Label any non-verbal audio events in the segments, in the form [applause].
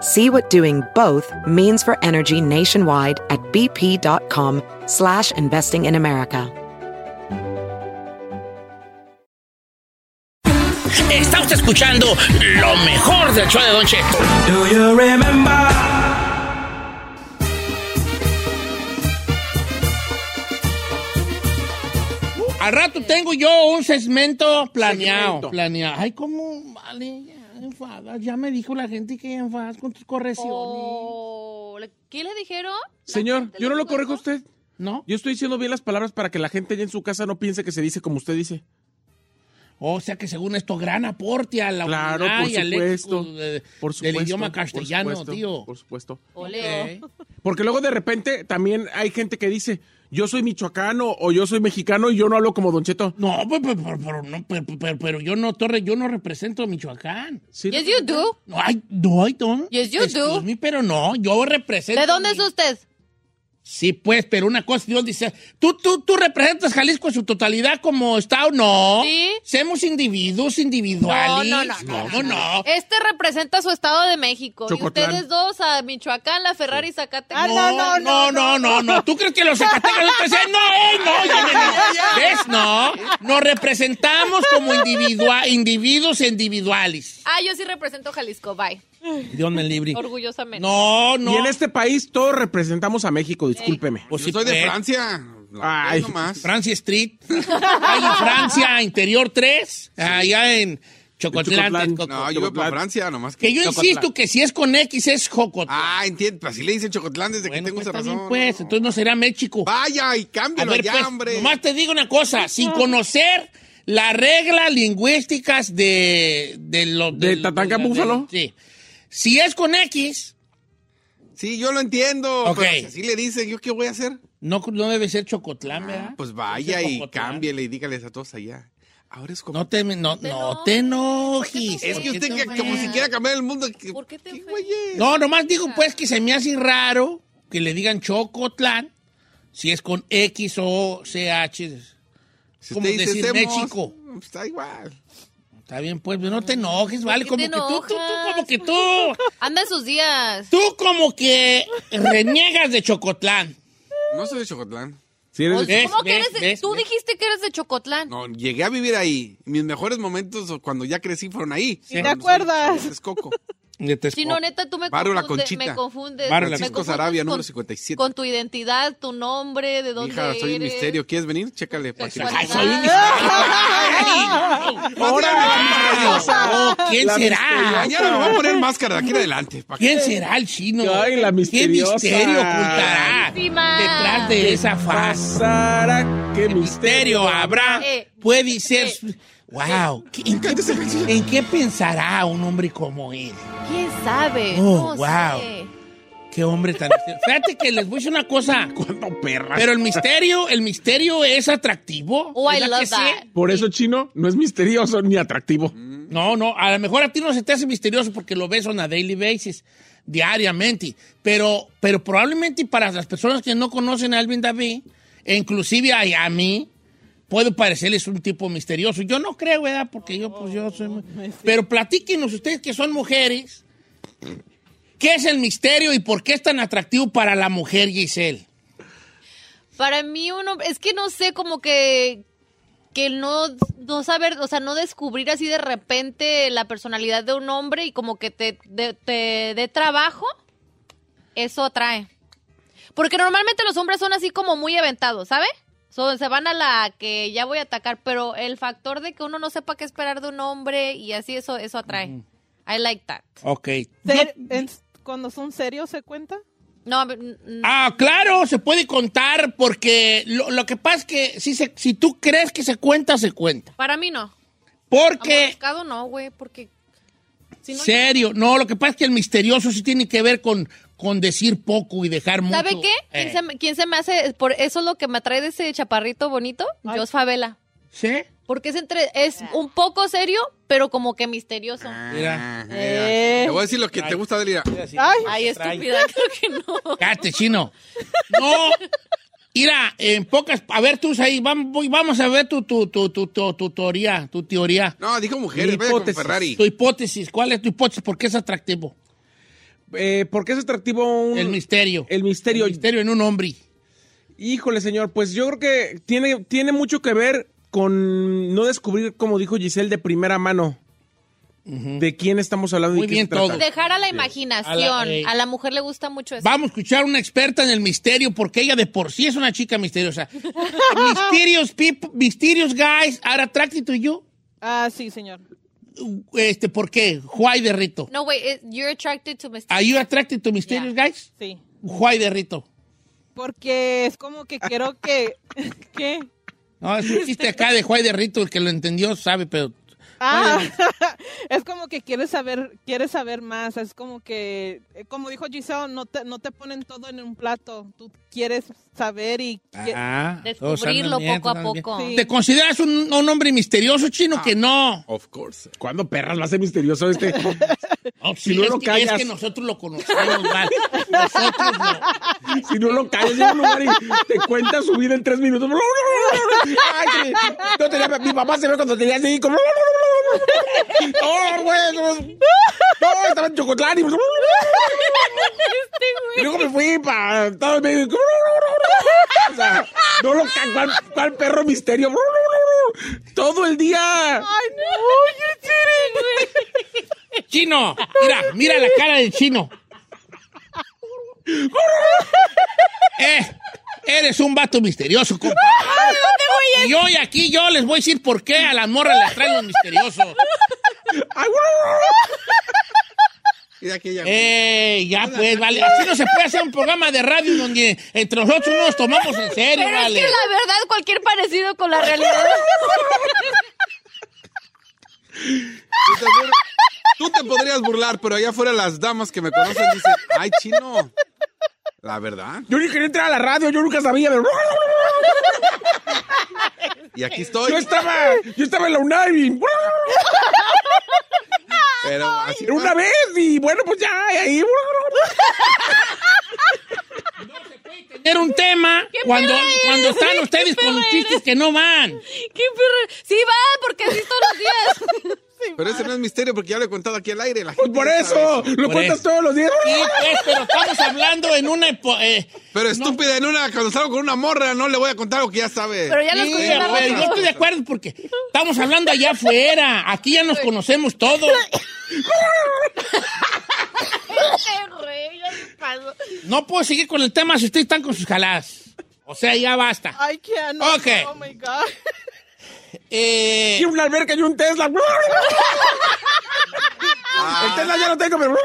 See what doing both means for energy nationwide at bp.com slash investing in America. Está usted escuchando lo mejor del show de Don Cheto. Do you remember? Al rato tengo yo un segmento planeado. Segmento. Planeado. Ay, cómo vale, ya enfadas. Ya me dijo la gente que enfadas con tus correcciones. Oh, ¿le- ¿Qué le dijeron? Señor, yo no lo corrijo a usted. ¿No? Yo estoy diciendo bien las palabras para que la gente allá en su casa no piense que se dice como usted dice. O sea que según esto, gran aporte a la Claro, por y al supuesto. de- Por supuesto. del idioma por castellano, supuesto, tío. Por supuesto. Ole. Ok. Porque luego de repente también hay gente que dice, yo soy michoacano o yo soy mexicano y yo no hablo como Don Cheto. No, pero, pero- pero- pero no, pero, pero- pero yo no, Torre, yo no represento a Michoacán. ¿Sí? Yes, you do. No, I, no, I don't. Yes, you Excuse do. me, pero no, yo represento. ¿De dónde mi- es usted? Sí, pues, pero una cosa, Dios dice, ¿tú, tú, tú representas Jalisco en su totalidad como Estado? No. Sí. Somos individuos individuales. No, no, no, no. no. Este representa su estado de México. Chocotlán. Y ustedes dos a Michoacán, la Ferrari, Zacatecas. No, no, no, no, no, no. ¿Tú crees que los Zacatecas no? No, eh, no, ya, ya, [laughs] ya. ¿Ves? No. Nos representamos como individua- individuos individuales. Ah, yo sí represento Jalisco, bye. Dios me libre. Orgullosamente. No, no. Y en este país todos representamos a México, discúlpeme. Pues Yo sí, soy de pues. Francia. La Ay. Ay, más. Francia Street. Hay en Francia, Interior 3, allá en Chocotlán. No, yo voy para Francia, nomás que. Que yo insisto que si es con X es Jocotlán. Ah, entiendo. Así le dicen Chocotlán desde bueno, que tengo pues esa razón. bien, pues. Entonces no será México. Vaya y A cámbialo ver, pues, hombre. nomás te digo una cosa. Sin conocer las reglas lingüísticas de... ¿De, lo, ¿De Tatanka Búfalo? Sí. Si es con X, Sí, yo lo entiendo. Ok. Pero si así le dicen, ¿yo qué voy a hacer? no, no debe ser Chocotlán, ¿verdad? Pues vaya y cámbiale y dígales a todos allá. Ahora es como. No te, no, te no enojes. te enojes. es ¿Por que usted te que, como si quiera cambiar el mundo. que- ¿Por qué te ¿qué? No, nomás digo pues que se me hace raro que le digan Chocotlán si es con X o CH. Si como decir México. pues, Está igual. Está bien, pues, no te enojes, ¿vale? Como que tú, tú, tú, como que tú, [laughs] Anda en sus días. tú como que reniegas de Chocotlán. No soy de Chocotlán. Si eres de-. ¿Cómo que eres de- ves, Tú ves. dijiste que eres de Chocotlán. No, llegué a vivir ahí. Mis mejores momentos cuando ya crecí fueron ahí. Sí. ¿Te acuerdas? Es Coco. Si no, neta, tú me Barrio La confundes. Conchita. Me confundes. Barrio La me confundes Sarabia, con- número 57. Con tu identidad, tu nombre, de dónde Hija, soy un misterio. ¿Quieres venir? Chécale. para que- Ay, soy un misterio. Ahora, Oh, ¿Quién La será? Mañana me voy a poner máscara de aquí en adelante. ¿para qué? ¿Quién será el chino? Ay, la ¿Qué misteriosa. misterio ocultará detrás de esa faz? Qué ¿Qué misterio habrá? Eh, Puede ser... Wow, ¿qué- ¿en qué, en qué pensará un hombre como él? ¿Quién sabe? Oh, no wow. sé. Qué hombre tan... [laughs] Fíjate que les voy a decir una cosa. [laughs] ¿Cuándo perra? Pero el misterio, el misterio es atractivo. Oh, I ¿Verdad love that. Por eso, chino, no es misterioso ni atractivo. No, no, a lo mejor a ti no se te hace misterioso porque lo ves on a daily basis, diariamente. Pero, pero probablemente para las personas que no conocen a Alvin David, e inclusive a, a mí, puede parecerles un tipo misterioso. Yo no creo, ¿verdad? Porque yo, pues yo soy... muy- Pero platíquenos ustedes que son mujeres, ¿qué es el misterio y por qué es tan atractivo para la mujer, Giselle? Para mí uno, es que no sé, como que que no, no saber, o sea, no descubrir así de repente la personalidad de un hombre y como que te dé te, dé trabajo, eso atrae. Porque normalmente los hombres son así como muy aventados, ¿sabe? So, se van a la que ya voy a atacar, pero el factor de que uno no sepa qué esperar de un hombre y así eso, eso atrae. I like that. Ok. Ser- en- cuando son serios, ¿se cuenta? No, Ah, claro, se puede contar porque lo, lo que pasa es que si, se, si tú crees que se cuenta, se cuenta. para mí no. Porque, no, güey, porque... si no- serio, no, lo que pasa es que el misterioso sí tiene que ver con, con decir poco y dejar mucho. ¿Sabe qué? ¿Quién, Eh, se, me- quién se me hace? Por eso es lo que me atrae de ese chaparrito bonito, Jos Favela. ¿Sí? Porque es entre es un poco serio, pero como que misterioso. Mira. Ah, Eh. Te voy a decir lo que te gusta de él. mira. Ay, Ay, estúpida, creo que no. Cállate, chino. No. Mira, en pocas. A ver, tú ahí, vamos, a ver tu, tu, tu, tu, tu, tu teoría. Tu teoría. No, dijo mujeres, vaya con hipótesis. Ferrari. Tu hipótesis. ¿Cuál es tu hipótesis? ¿Por qué es atractivo? Eh, ¿Por qué es atractivo un- El misterio. El misterio. El misterio en un hombre. Híjole, señor, pues yo creo que tiene, tiene mucho que ver con no descubrir, como dijo Giselle, de primera mano de quién estamos hablando Muy y bien todo. Dejar a la imaginación. A la- eh. A la mujer le gusta mucho eso. Vamos a escuchar a una experta en el misterio porque ella de por sí es una chica misteriosa. [laughs] Mysterious people, mysterious guys are attracted to you. ah, sí, señor. Este, ¿por qué? Why de Rito? No, wait, it- you're attracted to mysterious. Are you attracted to mysterious guys? Sí. Why de Rito? Porque es como que quiero que... [laughs] ¿Qué? No, es un chiste acá de Why de Rito, el que lo entendió sabe, pero Ah, [laughs] es como que quieres saber, quieres saber más. Es como que, eh, como dijo Giselle, no te, no te ponen todo en un plato. Tú quieres saber y Ah, Descubrirlo bien, poco a poco. Sí. ¿Te consideras un, un hombre misterioso, chino? Ah. Que no. Of course. ¿Cuándo perras lo hace misterioso este? [laughs] No, sí, Si no es, lo que, callas. es que nosotros lo conocemos mal. Nosotros lo... si no lo callas en un lugar y te cuenta su vida en tres minutos. [laughs] Ay, no tenía- mi mamá se ve cuando tenía así como... No, güey, no, estaba en Chocotlán y... Y luego me fui para... En medio... O sea, no lo ¿cuál, cuál perro misterio? Todo el día. Ay, no, you're Chino, mira, mira la cara del chino. [laughs] Eh, eres un vato misterioso, compa. [laughs] Y hoy aquí yo les voy a decir por qué a las morras les traen los misteriosos. Ay, Y aquí ya. Eh, ya pues, vale. Así no se puede hacer un programa de radio donde entre nosotros no nos tomamos en serio, Pero vale. es que la verdad, cualquier parecido con la realidad. Tú te, bur- tú te podrías burlar, pero allá afuera las damas que me conocen dicen, ay, chino. La verdad. Yo ni quería entrar a la radio, yo nunca sabía. pero- Y aquí estoy. Yo estaba, yo estaba en la UNAM y... Pero así una vez y bueno, pues ya, y ahí... Tener un tema cuando, perra cuando están ustedes con perra chistes eres. que no van. ¿Qué perro? Sí va, porque así todos los días. Pero ese no es misterio porque ya lo he contado aquí al aire. La Pues gente por eso, lo Por cuentas eso. todos los días. Sí, pues, pero estamos hablando en una... epo- eh, Pero estúpida, en una, cuando salgo con una morra, no le voy a contar lo que ya sabe. Pero ya lo Sí, escuché yo estoy de acuerdo porque estamos hablando allá afuera. Aquí ya nos conocemos todos. [laughs] No puedo seguir con el tema si ustedes están con sus jaladas. O sea, ya basta. I can't. no, Ok. Oh my God. Eh, Y una alberca y un Tesla. El Tesla ya lo tengo, pero...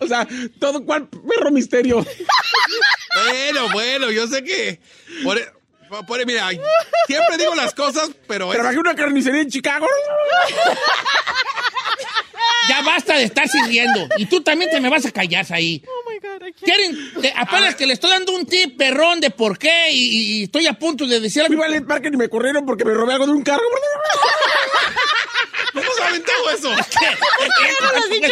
O sea, todo cual perro misterio. Bueno, bueno, yo sé que. Por, por- mira, siempre digo las cosas, pero Trabajé en una carnicería en Chicago. ya basta de estar sirviendo. Y tú también te me vas a callar ahí. Quieren, te- apenas que le estoy dando un tip perrón de por qué y, y estoy a punto de decir a Valet Parker y me corrieron porque me robé algo de un carro. ¿Cómo saben todo eso?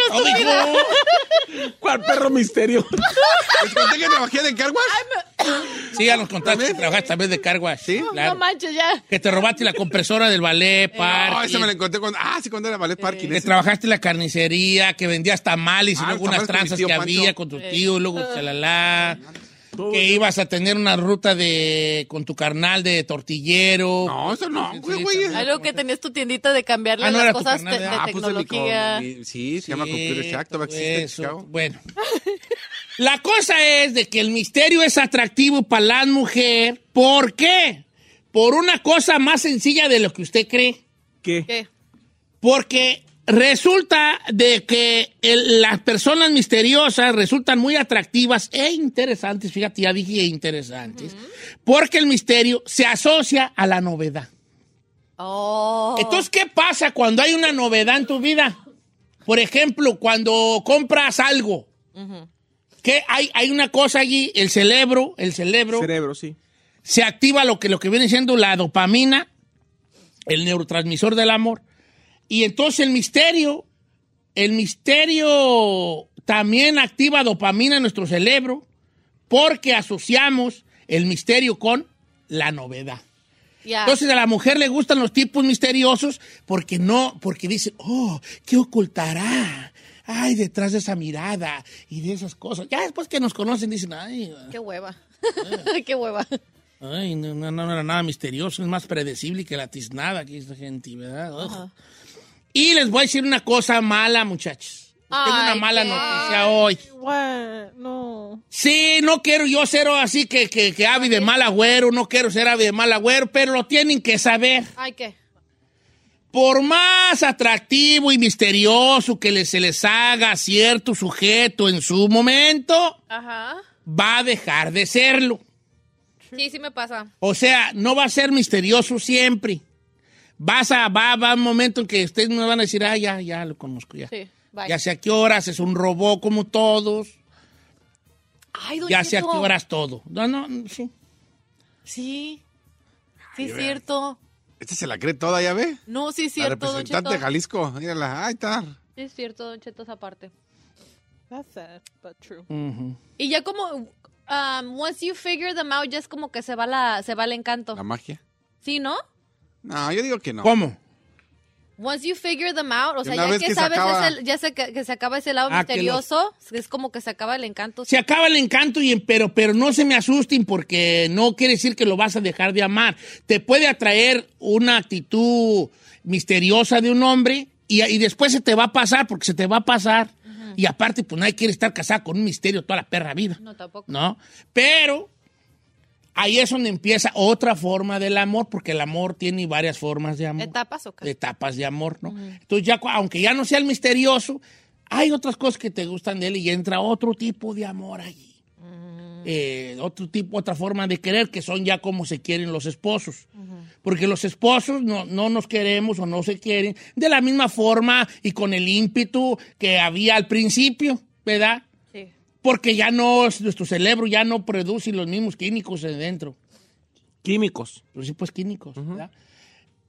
Todo, hijo. ¿Cuál perro misterio? Les conté que trabajé de car wash. Sí, ya nos contaste que trabajaste también de carguas. Sí, claro. No manches, ya. Que te robaste la compresora del ballet, No, parking, esa me la encontré cuando. Ah, sí, cuando era ballet parking. que ese. trabajaste en la carnicería, que vendías tamales y Ah, luego unas tranzas tío que Pancho. había con tu tío, y luego chalala. Que ibas a tener una ruta de con tu carnal de tortillero. No, eso no, güey, güey. Algo que tenías tu tiendita de cambiarle Ah, no las cosas carnal, de, de. Ah, puse mi tecnología. mi- Sí, se llama Computer Shack, todavía existe en Eso, Chicago. Bueno. La cosa es de que el misterio es atractivo para la mujer. ¿Por qué? Por una cosa más sencilla de lo que usted cree. ¿Qué? ¿Qué? Porque resulta de que el- las personas misteriosas resultan muy atractivas e interesantes. Fíjate, ya dije interesantes. Porque el misterio se asocia a la novedad. Oh. Entonces, ¿qué pasa cuando hay una novedad en tu vida? Por ejemplo, cuando compras algo. que hay, hay una cosa allí, el cerebro, el cerebro, Cerebro, sí. se activa lo que, lo que viene siendo la dopamina, el neurotransmisor del amor. Y entonces el misterio, el misterio también activa dopamina en nuestro cerebro porque asociamos el misterio con la novedad. Entonces a la mujer le gustan los tipos misteriosos porque no, porque dice, oh, ¿qué ocultará? Ay, detrás de esa mirada y de esas cosas. Ya después que nos conocen dicen, ay, Qué hueva. [laughs] Qué hueva. ay no, no, no era nada misterioso, es más predecible que la tiznada que esta gente, ¿verdad? Ugh. Y les voy a decir una cosa mala, muchachos. Tengo una mala qué- noticia hoy. Bueno, no. Sí, no quiero yo ser así que, que, que ave de mal agüero, no quiero ser ave de mal agüero, pero lo tienen que saber. Ay, ¿qué? Por más atractivo y misterioso que se les haga cierto sujeto en su momento, Ajá. va a dejar de serlo. Sí, sí me pasa. O sea, no va a ser misterioso siempre. Vas a, va, va un momento en que ustedes me van a decir, ah, ya, ya lo conozco, ya. Sí, bye. Ya sé a qué horas, es un robot como todos, Ay, ya sé a qué horas todo. No, no, sí. Sí. Sí, es cierto. Este se la cree toda, ¿ya ve? No, sí es La cierto, don representante Cheto. de Jalisco. Mírala, ahí está. Sí es cierto, don Cheto, esa parte. That's sad, but true. Y ya como, um, once you figure them out, ya es como que se va, la, se va el encanto. La magia. ¿Sí, no? No, yo digo que no. ¿Cómo? Once you figure them out, o sea, ya que, que se sabes, acaba- ese- ya se, que, que se acaba ese lado Ah, que misterioso, es como que se acaba el encanto. Se acaba el encanto, y, pero, pero no se me asusten porque no quiere decir que lo vas a dejar de amar. Te puede atraer una actitud misteriosa de un hombre y, y después se te va a pasar porque se te va a pasar. Y aparte, pues nadie quiere estar casado con un misterio toda la perra vida. No, tampoco. ¿No? Pero ahí es donde empieza otra forma del amor porque el amor tiene varias formas de amor ¿Etapas o qué? etapas de amor, ¿no? Entonces ya, aunque ya no sea el misterioso, hay otras cosas que te gustan de él y entra otro tipo de amor allí. Eh, otro tipo, otra forma de querer, que son ya como se quieren los esposos. Porque los esposos no, no nos queremos o no se quieren de la misma forma y con el ímpetu que había al principio, ¿verdad? Sí. Porque ya no, nuestro cerebro ya no produce los mismos químicos dentro Químicos. principios químicos, ¿verdad?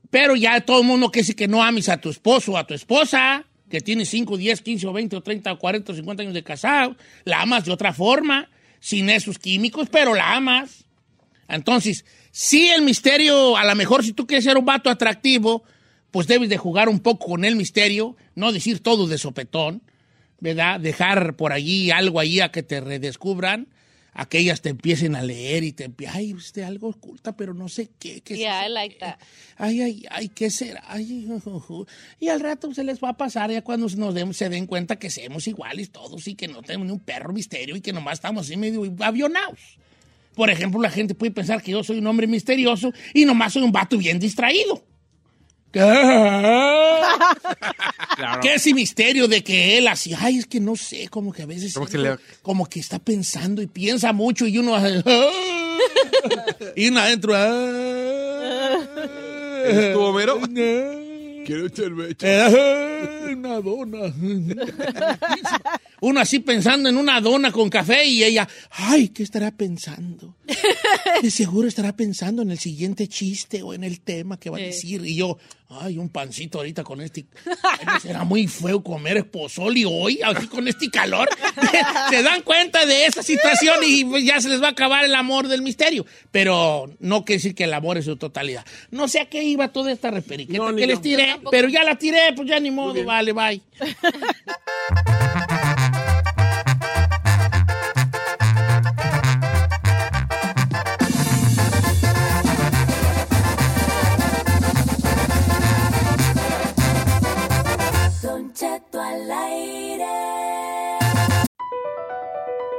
Pero ya todo el mundo que dice que no ames a tu esposo o a tu esposa, que tiene 5, 10, 15 o 20 o 30 o 40 o 50 años de casado, la amas de otra forma, sin esos químicos, pero la amas. Entonces, sí el misterio, a lo mejor si tú quieres ser un vato atractivo, pues debes de jugar un poco con el misterio, no decir todo de sopetón, ¿verdad? Dejar por allí algo allí a que te redescubran, a que ellas te empiecen a leer y te empie- ay, usted algo oculta, pero no sé qué. qué es Yeah, eso? I like that. Ay, ay, ay, ¿qué será? Ay, [laughs] y al rato se les va a pasar ya cuando nos den- se den cuenta que somos iguales todos y que no tenemos ni un perro misterio y que nomás estamos así medio avionados. Por ejemplo, la gente puede pensar que yo soy un hombre misterioso y nomás soy un vato bien distraído. [laughs] ¿Qué? ¿Qué ese misterio de que él así? Ay, es que no sé, como que a veces Como que siento- le- como que está pensando y piensa mucho y uno hace, [laughs] y uno adentro ¿Eres tú, Homero? [laughs] Quiero cerveza. Una dona. Uno así pensando en una dona con café y ella, ay, ¿qué estará pensando? [laughs] De seguro estará pensando en el siguiente chiste o en el tema que va a decir. Y yo, ay, un pancito ahorita con este. Ay, ¿no será muy feo comer pozoli hoy, así con este calor. [laughs] Se dan cuenta de esa situación y pues, ya se les va a acabar el amor del misterio. Pero no quiere decir que el amor es su totalidad. No sé a qué iba toda esta reperiqueta No, que les tiré, pero ya la tiré, pues ya ni modo, vale, bye. [laughs]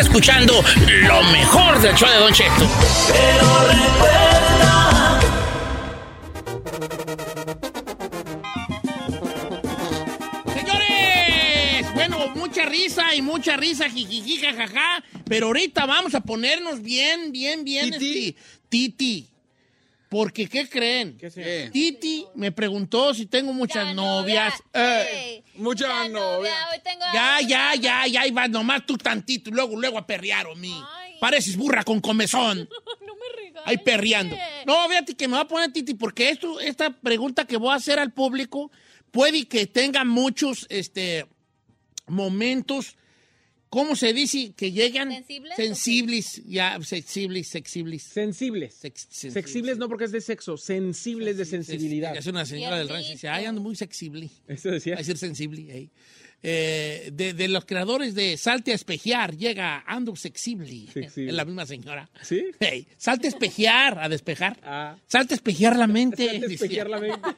escuchando lo mejor del show de Don Cheto. Señores, bueno, mucha risa y mucha risa, jijiji, jajaja, pero ahorita vamos a ponernos bien, bien, bien, ¿Titi? este, Titi. Porque, ¿qué creen? ¿Qué? Titi me preguntó si tengo muchas Ya, novias. novia, Eh, ey. mucha Ya, novia. Hoy tengo ya, a- ya, ya, nomás tú tantito, y luego, luego a perrear, o mí. Ay. Pareces burra con comezón. [laughs] No me regañes. Ahí perreando. No, fíjate que me va a poner Titi, porque esto, esta pregunta que voy a hacer al público puede que tenga muchos este, momentos, ¿cómo se dice? Que llegan ¿Sensibles? sensibles, ya, sensibles, sensibles. Sensibles. Sex- sensibles. Sexibles no porque es de sexo, sensibles de sensibilidad. Es una señora del rancho y dice, ay, ando muy sensible. Eso decía. a decir sensible. ey. Eh, de, de los creadores de Salte a espejear, llega Ando Sexible. Sexible. Es la misma señora. ¿Sí? Salte a espejear, a despejar. Ah. Salte a espejear la mente. [laughs] Salte a espejear la mente.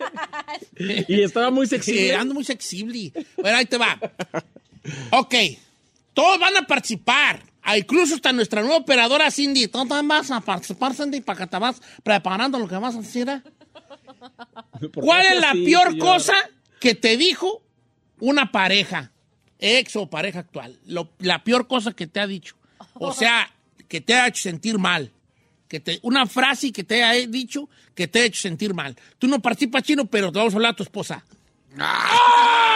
[laughs] y estaba muy Sí, sexy. ando muy sexible. Bueno, ahí te va. Ok. Todos van a participar. Ah, incluso hasta nuestra nueva operadora Cindy. Tú también vas a participar, Cindy, para que te vas preparando lo que vas a decir. ¿eh? ¿Cuál es la peor cosa que te dijo una pareja, ex o pareja actual? Lo- la peor cosa que te ha dicho. O sea, que te ha hecho sentir mal. Que te, una frase que te ha dicho que te ha hecho sentir mal. Tú no participas chino, pero te vamos a hablar a tu esposa. ¡Ah!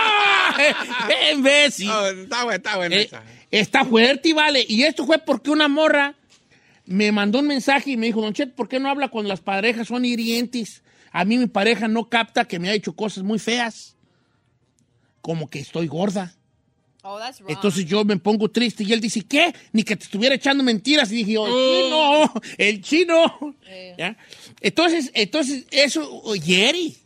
¡Qué [laughs] imbécil! Está bueno, está bueno. Eh, esa. está fuerte y vale. Y esto fue porque una morra me mandó un mensaje y me dijo, Don Chet, ¿por qué no habla cuando las parejas son hirientes? A mí mi pareja no capta que me ha hecho cosas muy feas. Como que estoy gorda. Oh, that's wrong. Entonces yo me pongo triste y él dice, ¿qué? Ni que te estuviera echando mentiras. Y dije, yo, [laughs] el chino, el chino. ¿Ya? Entonces, entonces, eso, oh, Jerry.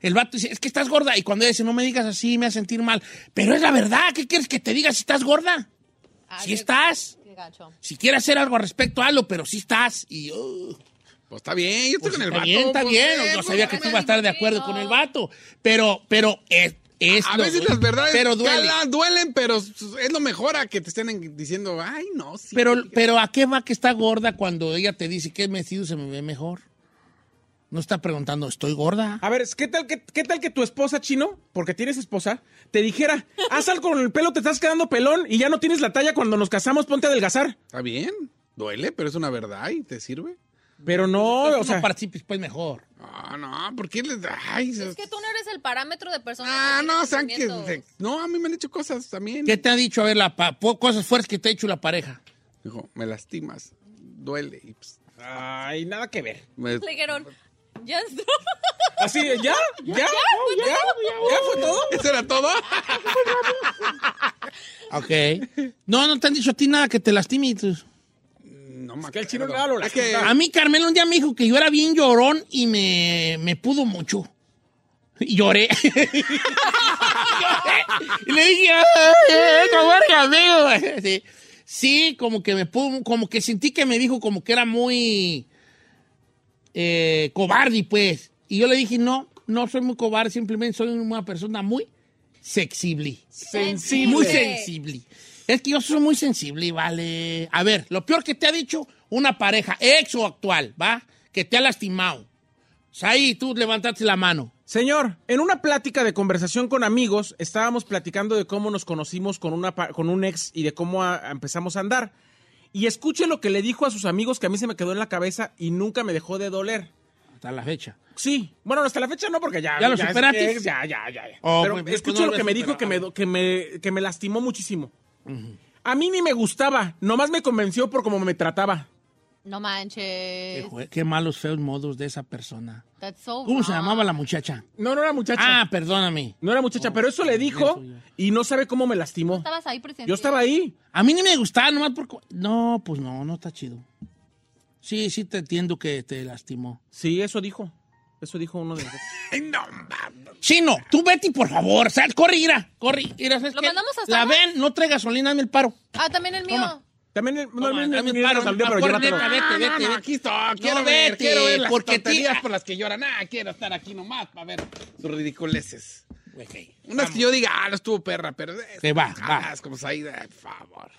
El vato dice, es que estás gorda. Y cuando ella dice, no me digas así, me hace sentir mal. Pero es la verdad, ¿qué quieres que te diga si estás gorda? Ah, Si qué- estás. qué gacho. Si quieres hacer algo al respecto, hazlo, pero sí estás. Y uh, Pues está bien, yo estoy pues, con el está vato. bien, está pues, bien. eh, Yo pues, sabía que tú ibas a estar de acuerdo con el vato. Pero, pero es, es A lo- veces las verdades pero duele. calan, duelen, pero es lo mejor a que te estén en- diciendo, ay, no, sí. Pero, pero ¿a qué va que está gorda cuando ella te dice que vestido se me ve mejor? No está preguntando, ¿estoy gorda? A ver, ¿qué tal, que, ¿qué tal que tu esposa, chino, porque tienes esposa, te dijera, haz algo con el pelo, te estás quedando pelón y ya no tienes la talla cuando nos casamos, ponte a adelgazar? Está bien, duele, pero es una verdad y te sirve. Pero no, Entonces, o sea, no participes pues mejor. Ah, no, ¿por qué les Ay, Es que tú no eres el parámetro de persona. Ah, no, tiene sean que... No, a mí me han hecho cosas también. ¿Qué te ha dicho? A ver, la pa- cosas fuertes que te ha hecho la pareja. Dijo, me lastimas, duele. Y pues, ay, nada que ver. me- Le dijeron, ya entró. Así, ¿ya? ¿Ya? ¿Ya? ¿Ya? ¿Ya fue todo? ¿Eso era todo? Ok. No, no te han dicho a ti nada que te lastime. No me que el chino nada lo Es que A mí Carmelo un día me dijo que yo era bien llorón y me, me pudo mucho. Y lloré. [laughs] Y le dije, ¡ay, como eres amigo! [laughs] Sí. sí, como que me pudo, como que sentí que me dijo como que era muy eh, cobarde, pues. Y yo le dije, no, no soy muy cobarde, simplemente soy una persona muy sensible. Sensible. Muy sensible. Es que yo soy muy sensible, vale. A ver, lo peor que te ha dicho una pareja, ex o actual, ¿va? Que te ha lastimado. Ahí tú levantaste la mano. Señor, en una plática de conversación con amigos, estábamos platicando de cómo nos conocimos con, una, pa- con un ex y de cómo a- empezamos a andar. Y escuche lo que le dijo a sus amigos que a mí se me quedó en la cabeza y nunca me dejó de doler. Hasta la fecha. Sí, bueno, hasta la fecha no, porque ya. ¿Ya lo es superaste? ya, ya, ya. ya. Oh, Pero pues, pues, escuche no lo lo que me dijo que me, que, me, que me lastimó muchísimo. A mí ni me gustaba, nomás me convenció por cómo me trataba. No manches. qué malos, feos modos de esa persona. That's so ¿Cómo se llamaba la muchacha? No, no era muchacha. Ah, perdóname. No era muchacha, pero eso le dijo eso ya. y no sabe cómo me lastimó. Estabas ahí presente. Yo estaba ahí. A mí ni me gustaba, nomás porque... No, pues no, no está chido. Sí, sí te entiendo que te lastimó. Sí, eso dijo. Eso dijo uno de nosotros. Chino, [laughs] tú Betty, por favor, sal, corre, ira, corre, ira, ¿sabes ¿Lo qué? mandamos hasta La ven, no trae gasolina, dame el paro. Ah, también el mío. Toma. También no, no, no, no, paro, no, no, pero corre, llévatelo. neta, vete, No, vete, no, no, vete. aquí estoy. Quiero No, ver, quiero ver las porque tonterías por las que lloran. Ah, quiero estar aquí nomás para ver sus ridiculeces. Unas que yo diga, ah, no estuvo perra, pero... Que va, va. Como Saída, por favor.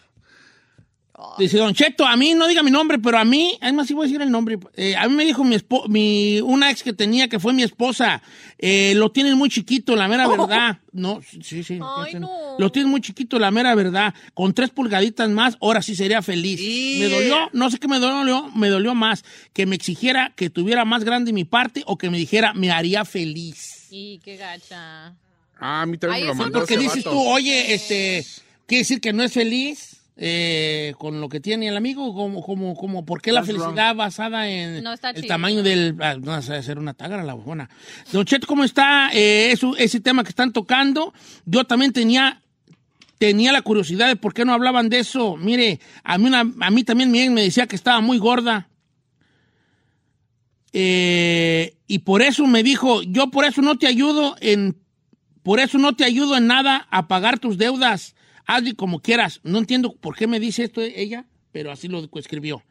Dice Don Cheto, a mí no diga mi nombre, pero a mí, además sí voy a decir el nombre. eh, a mí me dijo mi, espo- mi una ex que tenía que fue mi esposa. eh, lo tienen muy chiquito, la mera [laughs] verdad. No, sí, sí. Ay, no. Lo tienen muy chiquito, la mera verdad. Con tres pulgaditas más, ahora sí sería feliz. Me dolió, no sé qué me dolió, me dolió más. Que me exigiera que tuviera más grande mi parte o que me dijera me haría feliz. Y qué gacha. Ah, a mí también Ay, me lo mandó Porque dices vato. tú, oye, este, quiere decir que no es feliz eh, con lo que tiene el amigo, como, como, como, ¿por qué la felicidad basada en No está el chido. tamaño del, ah, no sé, hacer una tágara la bojona. Don Cheto, ¿cómo está eh, eso- ese tema que están tocando? Yo también tenía tenía la curiosidad de por qué no hablaban de eso. Mire, a mí, una- a mí también mi me decía que estaba muy gorda. Eh, y por eso me dijo, yo por eso no te ayudo en, por eso no te ayudo en nada a pagar tus deudas. Hazle como quieras. No entiendo por qué me dice esto ella, pero así lo escribió.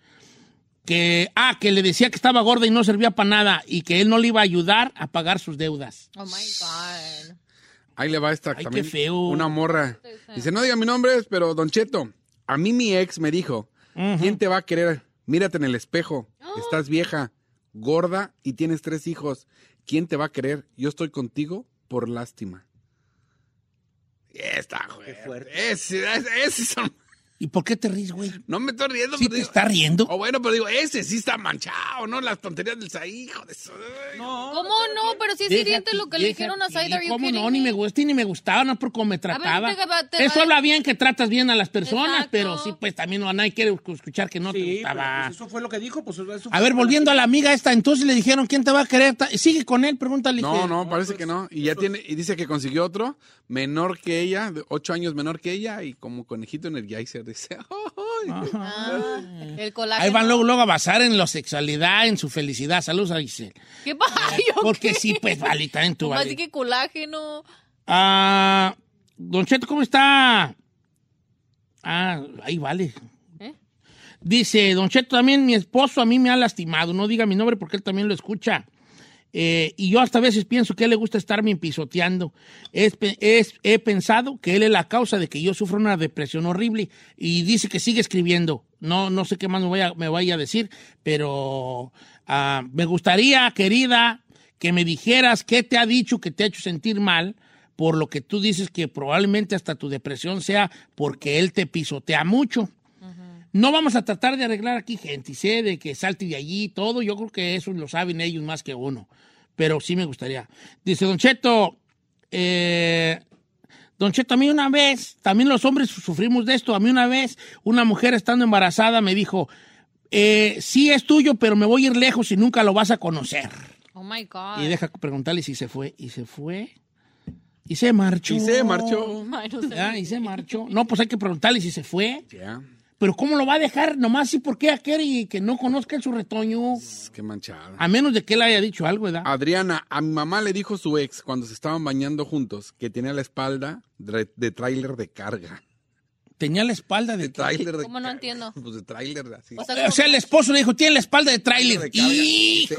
Que, ah, que le decía que estaba gorda y no servía para nada y que él no le iba a ayudar a pagar sus deudas. Oh my God. Ahí le va esta Ay, también. qué feo. Una morra. Dice, no diga mi nombre, pero Don Cheto, a mí mi ex me dijo, ¿quién te va a querer? Mírate en el espejo. Estás vieja, gorda y tienes tres hijos. ¿Quién te va a querer? Yo estoy contigo por lástima. Está, güey. Ese, ese, ese son- ¿Y por qué te ríes, güey? No me estoy riendo. ¿Sí pero te digo- está riendo? O bueno, pero digo, ese sí está manchado, ¿no? Las tonterías del Saí, hijo de eso. ¿Cómo no? Pero sí es hiriente lo que le dijeron a you ¿Cómo no? Ni me gusta, ni me gustaba, no por cómo me trataba. te te Eso habla bien que tratas bien a las personas, Exacto. pero sí, pues también no, nadie quiere escuchar que no te Sí, pero gustaba. pues eso fue lo que dijo. Pues eso A ver, volviendo a la amiga esta, entonces le dijeron, ¿quién te va a querer? Sigue con él, pregúntale. No, no, parece que no. Y ya tiene, y dice que consiguió otro menor que ella, ocho años menor que ella, y como conejito energizer. Dice, [laughs] "Ay". Ah, el colágeno. Ahí van luego, luego a basar en la sexualidad, en su felicidad. Saludos a Giselle. ¿Qué pasa? [laughs] Porque sí, pues, vale, también tú, Así vale. que colágeno. Ah, Don Cheto, ¿cómo está? Ah, ahí vale. ¿Eh? Dice, Don Cheto, también mi esposo a mí me ha lastimado. No diga mi nombre porque él también lo escucha. Eh, y yo hasta veces pienso que él le gusta estarme pisoteando. Es, es- he pensado que él es la causa de que yo sufra una depresión horrible. Y dice que sigue escribiendo. No, no sé qué más me vaya, me vaya a decir, pero ah, me gustaría, querida, que me dijeras qué te ha dicho que te ha hecho sentir mal por lo que tú dices que probablemente hasta tu depresión sea porque él te pisotea mucho. No vamos a tratar de arreglar aquí gente, y sé de que salte de allí y todo, yo creo que eso lo saben ellos más que uno, pero sí me gustaría. Dice Don Cheto, eh, Don Cheto, a mí una vez, también los hombres sufrimos de esto, a mí una vez una mujer estando embarazada me dijo, eh, sí es tuyo, pero me voy a ir lejos y nunca lo vas a conocer. Oh my God. Y deja preguntarle si se fue, y se fue, y se marchó. Y se marchó. Ay, no sé. Ah, y se marchó. No, pues hay que preguntarle si se fue. Ya, Pero ¿cómo lo va a dejar nomás así porque quiere que no conozca su retoño? que manchada. A menos de que él haya dicho algo, ¿verdad? Adriana, a mi mamá le dijo su ex cuando se estaban bañando juntos que tenía la espalda de, de tráiler de carga. Tenía la espalda de De tráiler. de ¿Cómo no entiendo? [laughs] Pues de tráiler, así. O sea, O sea, el esposo le dijo, tiene la espalda de tráiler.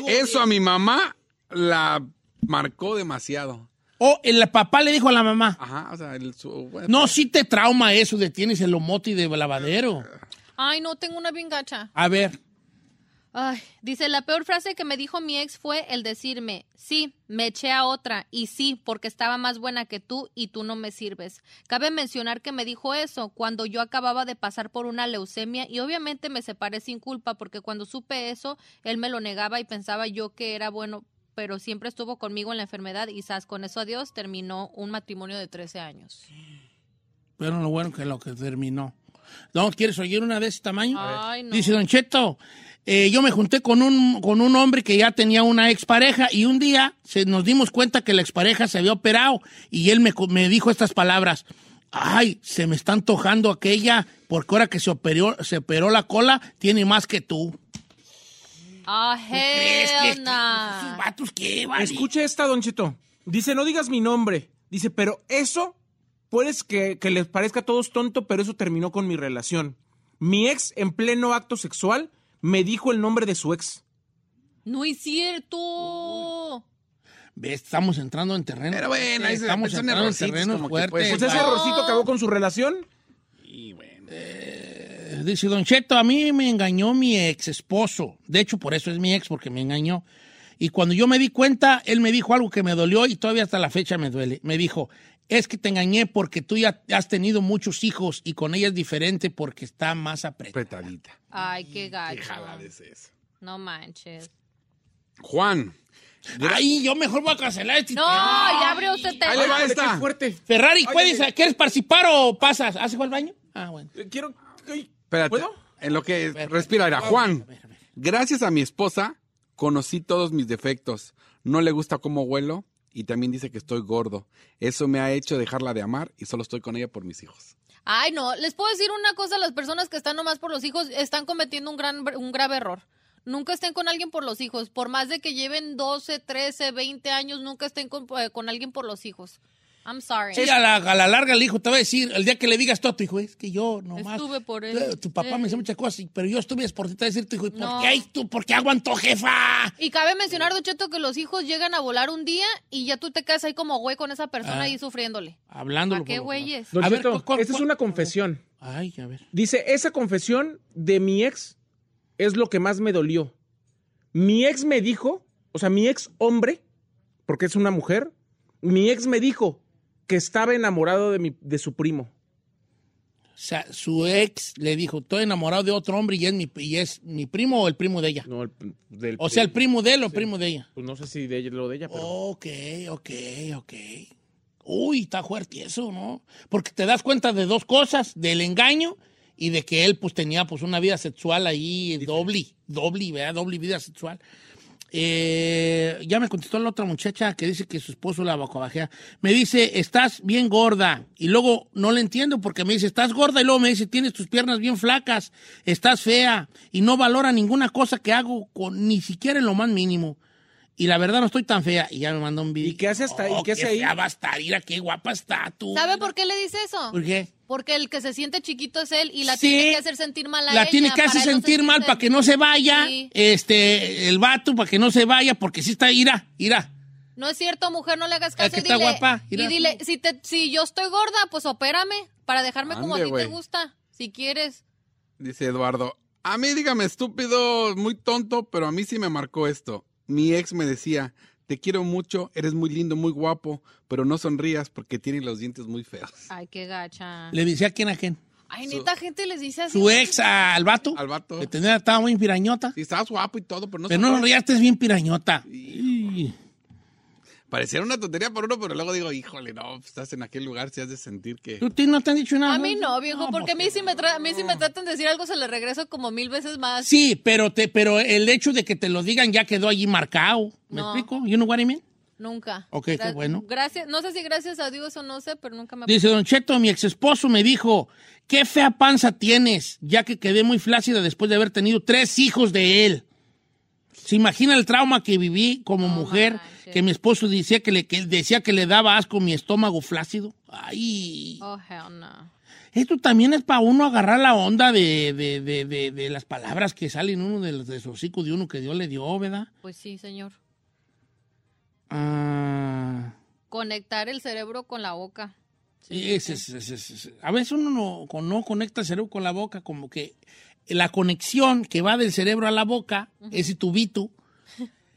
Eso a mi mamá la marcó demasiado. O el papá le dijo a la mamá. Ajá, o sea, el, su, bueno, No, sí te trauma eso de tienes el omote de lavadero. Ay, no, tengo una bien gacha. A ver, Ay, dice, la peor frase que me dijo mi ex fue el decirme, sí, me eché a otra, y sí, porque estaba más buena que tú y tú no me sirves. Cabe mencionar que me dijo eso cuando yo acababa de pasar por una leucemia y obviamente me separé sin culpa porque cuando supe eso, él me lo negaba y pensaba yo que era bueno, pero siempre estuvo conmigo en la enfermedad y sas, con eso adiós, terminó un matrimonio de 13 años. pero lo bueno que lo que terminó. ¿No quieres oír una de ese tamaño? Ay, no. Dice Don Cheto, eh, yo me junté con un, con un hombre que ya tenía una expareja y un día se, nos dimos cuenta que la expareja se había operado y él me, me dijo estas palabras. Ay, se me está antojando aquella porque ahora que se operó, se operó la cola, tiene más que tú. Ah, ¿Crees que hell nah. estos vatos qué, vale? Escuche esta, Don Cheto. Dice, no digas mi nombre. Dice, pero eso puedes que, que les parezca a todos tonto, pero eso terminó con mi relación. Mi ex, en pleno acto sexual, me dijo el nombre de su ex. No es cierto. ¿Ves? Estamos entrando en terreno. Pero bueno, ahí se- estamos entrando en terreno fuerte. Pues ese errorcito acabó con su relación. Eh, Dice Don Cheto, a mí me engañó mi ex esposo. De hecho, por eso es mi ex, porque me engañó. Y cuando yo me di cuenta, él me dijo algo que me dolió y todavía hasta la fecha me duele. Me dijo, es que te engañé porque tú ya has tenido muchos hijos y con ella es diferente porque está más apretada. apretadita. Ay, qué gacho. Qué jalada es eso. No manches. Juan, Ay, yo mejor voy a cancelar este No, tema. ya abrió usted tema. Ahí le va Híjole, esta. qué fuerte. Ferrari, Ay, ¿puedes, ¿quieres participar o pasas? ¿Hace al baño? Ah, bueno. Quiero... ay, espérate. ¿Puedo? En lo que ver, respira, era Juan. a ver, a ver. Gracias a mi esposa, conocí todos mis defectos. No le gusta cómo huelo y también dice que estoy gordo. Eso me ha hecho dejarla de amar y solo estoy con ella por mis hijos. Ay, no, les puedo decir una cosa, las personas que están nomás por los hijos están cometiendo un gran un grave error. Nunca estén con alguien por los hijos, por más de que lleven 12, 13, 20 años, nunca estén con, eh, con alguien por los hijos. I'm sorry. Sí, a la, a la larga el hijo te va a decir, el día que le digas tú a tu hijo, es que yo nomás... Estuve por él. Tu papá me hizo muchas cosas, pero yo estuve es por ti, te va a decir tu hijo, ¿y por No. qué ay, tú? ¿Por qué aguantó, jefa? Y cabe mencionar, Don Cheto, que los hijos llegan a volar un día y ya tú te quedas ahí como güey con esa persona Ah. ahí sufriéndole. Hablándolo. ¿A qué güeyes? Don A ver, Cheto, ¿cu- cu- esa es una confesión. Ay, a ver. Dice, esa confesión de mi ex es lo que más me dolió. Mi ex me dijo, o sea, mi ex hombre, porque es una mujer, mi ex me dijo que estaba enamorado de, mi, de su primo. O sea, su ex le dijo, estoy enamorado de otro hombre y es mi, y es mi primo o el primo de ella. No, el- del O sea, el primo de él o el Sí. primo de ella. Pues no sé si de ella, lo de ella, pero... Ok, ok, ok. Uy, está fuerte eso, ¿no? Porque te das cuenta de dos cosas, del engaño y de que él pues tenía pues una vida sexual ahí doble, doble, ¿verdad? Doble vida sexual. Eh, ya me contestó la otra muchacha que dice que su esposo la bajea. Me dice, estás bien gorda. Y luego no le entiendo porque me dice, estás gorda. Y luego me dice, tienes tus piernas bien flacas, estás fea. Y no valora ninguna cosa que hago, con, ni siquiera en lo más mínimo. Y la verdad no estoy tan fea. Y ya me mandó un video. ¿Y qué hace hasta ahí? Oh, ¿Qué hace qué ahí? fea va a estar, mira qué guapa está tú. ¿Sabe por qué le dice eso? ¿Por qué? Porque el que se siente chiquito es él y la Sí. tiene que hacer sentir mal a La ella tiene que hacer no sentir mal para que no se vaya. Sí. Este, el vato para que no se vaya, porque sí está, ira, ira. No es cierto, mujer, no le hagas caso. que y está dile, guapa. Y dile, si, te, si yo estoy gorda, pues opérame para dejarme como a ti te gusta, si quieres. Dice Eduardo, a mí dígame estúpido, muy tonto, pero a mí sí me marcó esto. Mi ex me decía, te quiero mucho, eres muy lindo, muy guapo, pero no sonrías porque tienes los dientes muy feos. [laughs] Ay, qué gacha. Le decía a quién a quién. Ay, neta, gente les dice así. Su ex al vato. Al vato. Que tenía, estaba muy pirañota. Sí, estabas guapo y todo, pero no pero no sonrías. rías, es bien pirañota. Y- Pareciera una tontería por uno, pero luego digo, híjole, no, pues, estás en aquel lugar, si has de sentir que... ¿Tú ti- no te han dicho nada? A mí no, viejo, porque a mí, si me tra- a mí si me tratan de decir algo, se le regreso como mil veces más. Sí, pero, te, pero el hecho de que te lo digan ya quedó allí marcado. ¿Me No. explico? You know what I mean? Nunca. Ok, qué Gra- bueno. Gracias, no sé si gracias a Dios o no sé, pero nunca me Dice Don Cheto, mi ex esposo me dijo, qué fea panza tienes, ya que quedé muy flácida después de haber tenido tres hijos de él. ¿Se imagina el trauma que viví como mujer? Que mi esposo decía que, le, que decía que le daba asco mi estómago flácido. Ay, Oh, hell no. esto también es para uno agarrar la onda de, de, de, de, las palabras que salen uno de los de su hocico de uno que Dios le dio, ¿verdad? Pues sí, señor. Ah, Conectar el cerebro con la boca. sí, es- es- es- a veces uno no, no conecta el cerebro con la boca, como que la conexión que va del cerebro a la boca, ese tubito,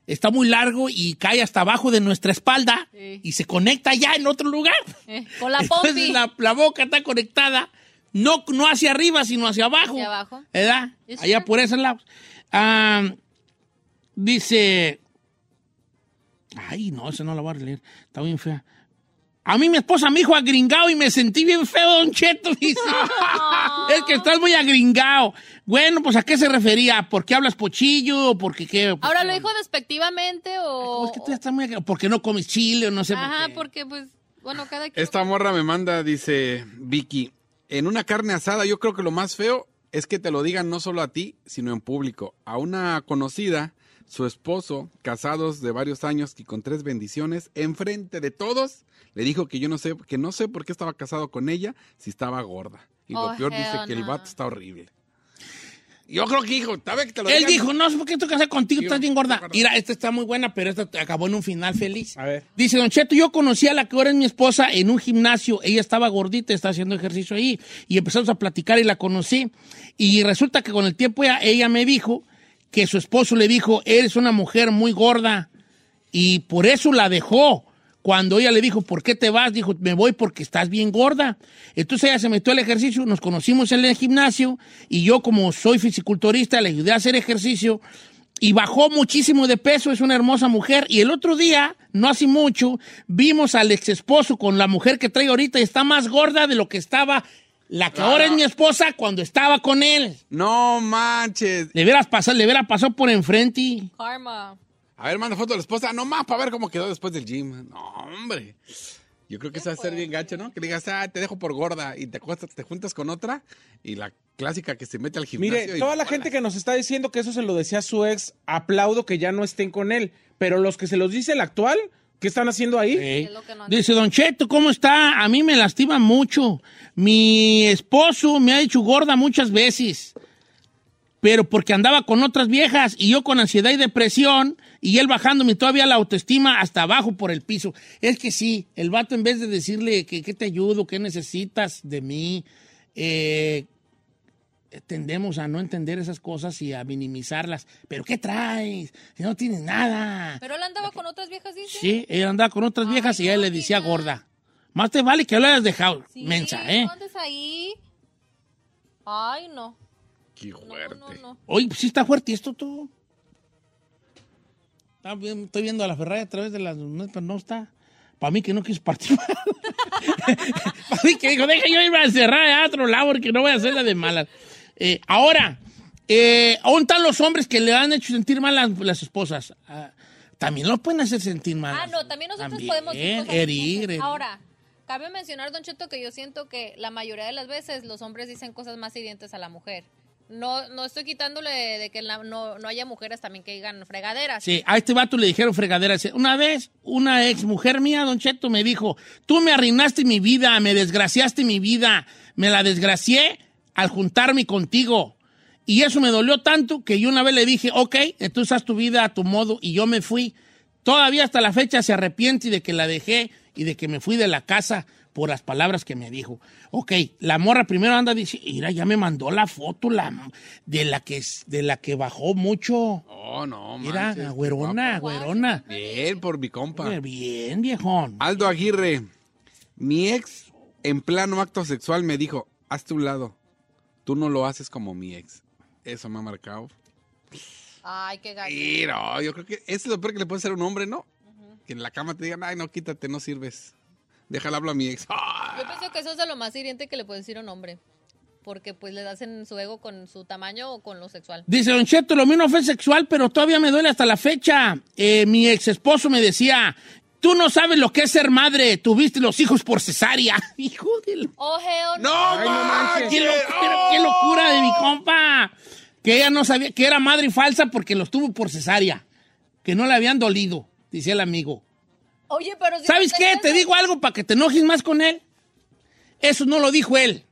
está muy largo y cae hasta abajo de nuestra espalda Sí. y se conecta ya en otro lugar. Eh, con la Entonces la, la boca está conectada, no, no hacia arriba, sino hacia abajo. Hacia abajo. ¿Verdad? Allá por esos lados. Ah, dice. Ay, no, esa no la voy a leer. Está bien fea. A mí mi esposa me dijo agringado y me sentí bien feo, Don Cheto, [laughs] dice. es que estás muy agringado. Bueno, pues ¿a qué se refería? ¿Por qué hablas pochillo? ¿O por qué qué? Ahora, ¿lo dijo despectivamente ¿Cómo o...? es que tú ya estás muy agringado? ¿Por qué no comes chile o no sé Ajá, por qué? porque pues, bueno, cada quien... Esta morra me manda, dice Vicky, en una carne asada yo creo que lo más feo es que te lo digan no solo a ti, sino en público. A una conocida, su esposo, casados de varios años y con tres bendiciones, enfrente de todos, le dijo que yo no sé, que no sé por qué estaba casado con ella si estaba gorda. Y Oh, lo peor dice que el vato está horrible. Yo creo que dijo, ¿sabes que te lo Él digan? dijo, no, ¿por qué tú casas contigo? Sí, Estás bien gorda. gorda. Mira, esta está muy buena, pero esta acabó en un final feliz. A ver. Dice, Don Cheto, yo conocí a la que ahora es mi esposa en un gimnasio. Ella estaba gordita, estaba haciendo ejercicio ahí. Y empezamos a platicar y la conocí. Y resulta que con el tiempo ella, ella me dijo que su esposo le dijo, eres una mujer muy gorda. Y por eso la dejó. Cuando ella le dijo, ¿por qué te vas? Dijo, me voy porque estás bien gorda. Entonces ella se metió al ejercicio, nos conocimos en el gimnasio y yo como soy fisiculturista le ayudé a hacer ejercicio y bajó muchísimo de peso, es una hermosa mujer. Y el otro día, no hace mucho, vimos al ex esposo con la mujer que trae ahorita y está más gorda de lo que estaba la que ahora es mi esposa cuando estaba con él. No manches. Le hubieras pasado, le hubiera pasado por enfrente. Karma. A ver, manda foto de la esposa, nomás para ver cómo quedó después del gym. No, hombre. Yo creo que eso va a ser bien gacho, ¿no? Que le digas, ah, te dejo por gorda y te, te juntas con otra y la clásica que se mete al gimnasio. Mire, y toda la ¡hola! gente que nos está diciendo que eso se lo decía su ex, aplaudo que ya no estén con él. Pero los que se los dice el actual, ¿qué están haciendo ahí? Sí. Es lo que no Dice, Don Cheto, ¿cómo está? A mí me lastima mucho. Mi esposo me ha hecho gorda muchas veces, pero porque andaba con otras viejas y yo con ansiedad y depresión y él bajándome todavía la autoestima hasta abajo por el piso. Es que sí, el vato en vez de decirle que, que te ayudo, que necesitas de mí, eh, tendemos a no entender esas cosas y a minimizarlas. ¿Pero qué traes? Si no tienes nada. Pero él andaba con otras viejas, dice. Sí, ella andaba con otras viejas y no, él le decía gorda. Más te vale que lo hayas dejado, Sí, mensa, ¿eh? no andes ahí. Ay, no. Qué No, fuerte. no, no. Oye, pues sí está fuerte esto tú. Estoy viendo a la Ferrari a través de las... no, pero no está. Para mí que no quiso participar. [laughs] Para mí que dijo, deja yo irme a cerrar a otro lado porque no voy a hacer la de malas. Eh, ahora, eh, ¿dónde están los hombres que le han hecho sentir mal las, las esposas? Ah, también lo pueden hacer sentir mal. Ah, no, también nosotros También, podemos herir, herir. Ahora, cabe mencionar, Don Cheto, que yo siento que la mayoría de las veces los hombres dicen cosas más hirientes a la mujer. No, no estoy quitándole de que la- no, no haya mujeres también que digan fregaderas. Sí, a este vato le dijeron fregadera. Una vez, una ex mujer mía, Don Cheto, me dijo, tú me arruinaste mi vida, me desgraciaste mi vida, me la desgracié al juntarme contigo. Y eso me dolió tanto que yo una vez le dije, ok, entonces haz tu vida a tu modo y yo me fui. Todavía hasta la fecha se arrepiente de que la dejé y de que me fui de la casa por las palabras que me dijo. Ok, la morra primero anda diciendo, mira, ya me mandó la foto la, de, la que, de la que bajó mucho. Oh, no, Mira, güerona, güerona. Bien, por mi compa. Bien, viejón. Aldo Aguirre, mi ex en plano acto sexual me dijo, hazte un lado, tú no lo haces como mi ex. Eso me ha marcado. Ay, qué gacho. Y no, yo creo que eso es lo peor que le puede hacer a un hombre, ¿no? Que en la cama te digan, ay, no, quítate, no sirves. Déjala hablar a mi ex. Ah, Yo pienso que eso es de lo más hiriente que le puede decir a un hombre. Porque pues le das en su ego con su tamaño o con lo sexual. Dice Don Cheto, lo mío no fue sexual, pero todavía me duele hasta la fecha. Eh, mi ex esposo me decía, tú no sabes lo que es ser madre, tuviste los hijos por cesárea. [laughs] Hijo de... la- Oh, hell ¡No, Ay, no manches! ¡Qué, locura de mi compa! Que ella no sabía que era madre falsa porque los tuvo por cesárea. Que no le habían dolido, dice el amigo. Oye, pero si ¿Sabes no qué? te- Te digo algo para que te enojes más con él. Eso no lo dijo él.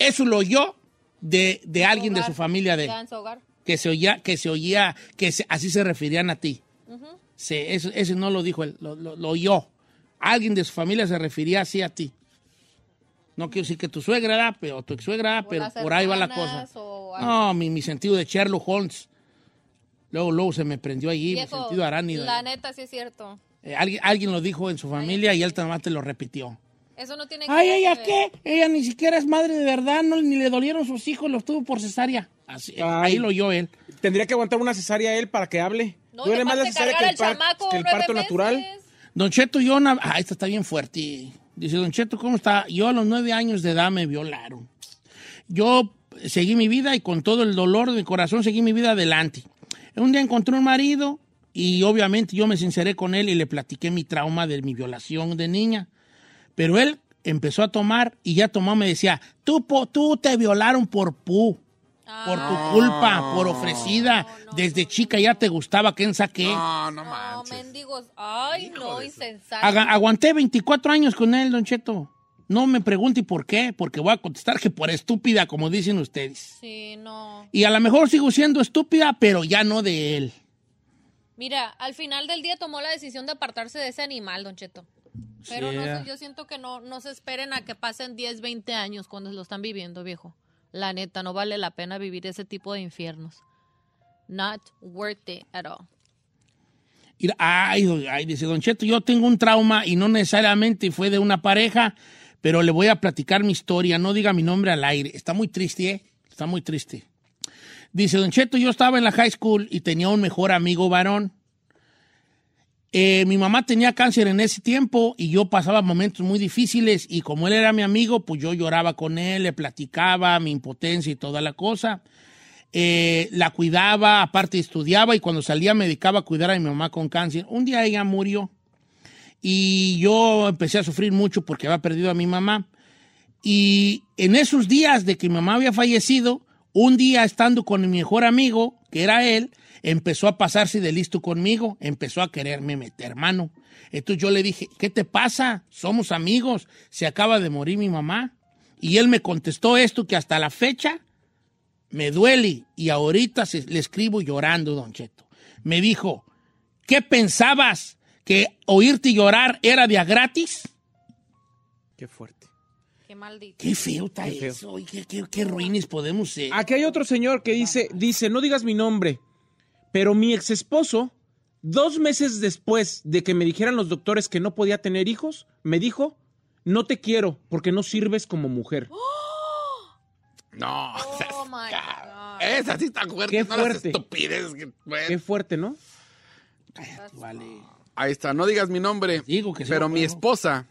Eso lo oyó de, de alguien de su familia de él. Ya en su hogar. Que se oía, que se oía, que se- así se referían a ti. Sí, eso, eso no lo dijo él, lo, lo- lo oyó. Alguien de su familia se refería así a ti. No quiero decir que tu suegra era, pero tu ex suegra, O pero por ahí va la cosa. No, mi, mi sentido de Sherlock Holmes. Luego, luego se me prendió allí, mi sentido arácnido. La neta, sí es cierto. Eh, alguien, alguien lo dijo en su familia y él nomás te lo repitió. Eso no tiene que Ay, ¿ella qué? Ella ni siquiera es madre de verdad, no, ni le dolieron sus hijos, los tuvo por cesárea. Así, Ay. ahí lo oyó él. Tendría que aguantar una cesárea él para que hable. No, Duele más la cesárea que el, al par- chamaco que el parto meses. natural. Don Cheto, yo... una- Ah, esta está bien fuerte. Dice, Don Cheto, ¿cómo está? Yo a los nueve años de edad me violaron. Yo seguí mi vida y con todo el dolor de mi corazón seguí mi vida adelante. Un día encontré un marido y obviamente yo me sinceré con él y le platiqué mi trauma de mi violación de niña. Pero él empezó a tomar y ya tomó, me decía, tú, po- tú te violaron por pu, por tu culpa, por ofrecida. Desde chica ya te gustaba, ¿quién saqué? No, no No, manches. mendigos. Ay, no, insensato. Aga- aguanté 24 años con él, Don Cheto. No me pregunte por qué, porque voy a contestar que por estúpida, como dicen ustedes. Sí, no. Y a lo mejor sigo siendo estúpida, pero ya no de él. Mira, al final del día tomó la decisión de apartarse de ese animal, Don Cheto. Pero no sé, yo siento que no, no se esperen a que pasen 10, 20 años cuando lo están viviendo, viejo. La neta, no vale la pena vivir ese tipo de infiernos. Not worth it at all. Ay, ay, dice Don Cheto, yo tengo un trauma y no necesariamente fue de una pareja, pero le voy a platicar mi historia. No diga mi nombre al aire. Está muy triste, ¿eh? Está muy triste. Dice Don Cheto, yo estaba en la high school y tenía un mejor amigo varón. Eh, mi mamá tenía cáncer en ese tiempo y yo pasaba momentos muy difíciles y como él era mi amigo, pues yo lloraba con él, le platicaba mi impotencia y toda la cosa. Eh, la cuidaba, aparte estudiaba y cuando salía me dedicaba a cuidar a mi mamá con cáncer. Un día ella murió y yo empecé a sufrir mucho porque había perdido a mi mamá. Y en esos días de que mi mamá había fallecido, un día estando con mi mejor amigo, que era él, empezó a pasarse de listo conmigo, empezó a quererme meter mano. Entonces yo le dije, ¿qué te pasa? Somos amigos, se acaba de morir mi mamá. Y él me contestó esto que hasta la fecha me duele y ahorita se- le escribo llorando, don Cheto. Me dijo, ¿qué pensabas? ¿Que oírte llorar era de a gratis? Qué fuerte. Qué maldito. Qué feo está Qué feo. eso. qué, qué ruines podemos ser. Aquí hay otro señor que dice, dice, no digas mi nombre, pero mi ex esposo, dos meses después de que me dijeran los doctores que no podía tener hijos, me dijo, no te quiero porque no sirves como mujer. [gasps] No, Oh [laughs] my God. esa sí está fuerte. Qué no las fuerte. que- bueno. Qué fuerte, ¿no? Vale. Ahí está, no digas mi nombre. Digo que sí Pero mi esposa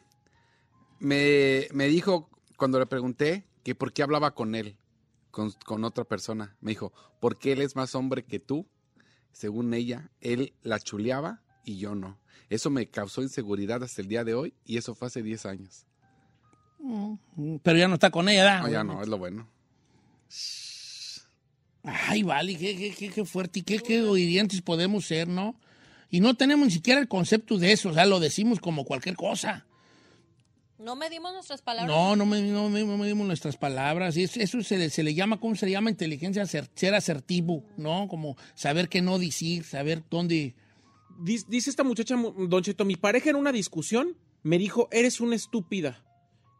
me, me dijo, cuando le pregunté, que por qué hablaba con él, con, con otra persona. Me dijo, porque él es más hombre que tú. Según ella, él la chuleaba y yo no. Eso me causó inseguridad hasta el día de hoy y eso fue hace 10 años. Pero ya no está con ella, ¿verdad? No, ya no, es lo bueno. Ay, vale, qué, qué, qué, qué fuerte y qué, qué hirientes podemos ser, ¿no? Y no tenemos ni siquiera el concepto de eso, o sea, lo decimos como cualquier cosa. No medimos nuestras palabras. No, no me- no me- no medimos nuestras palabras. Eso se le, se le llama, ¿cómo se le llama? Inteligencia, ser asertivo, ¿no? Como saber qué no decir, saber dónde... Dice, dice esta muchacha, mu- Don Cheto, mi pareja en una discusión me dijo, eres una estúpida.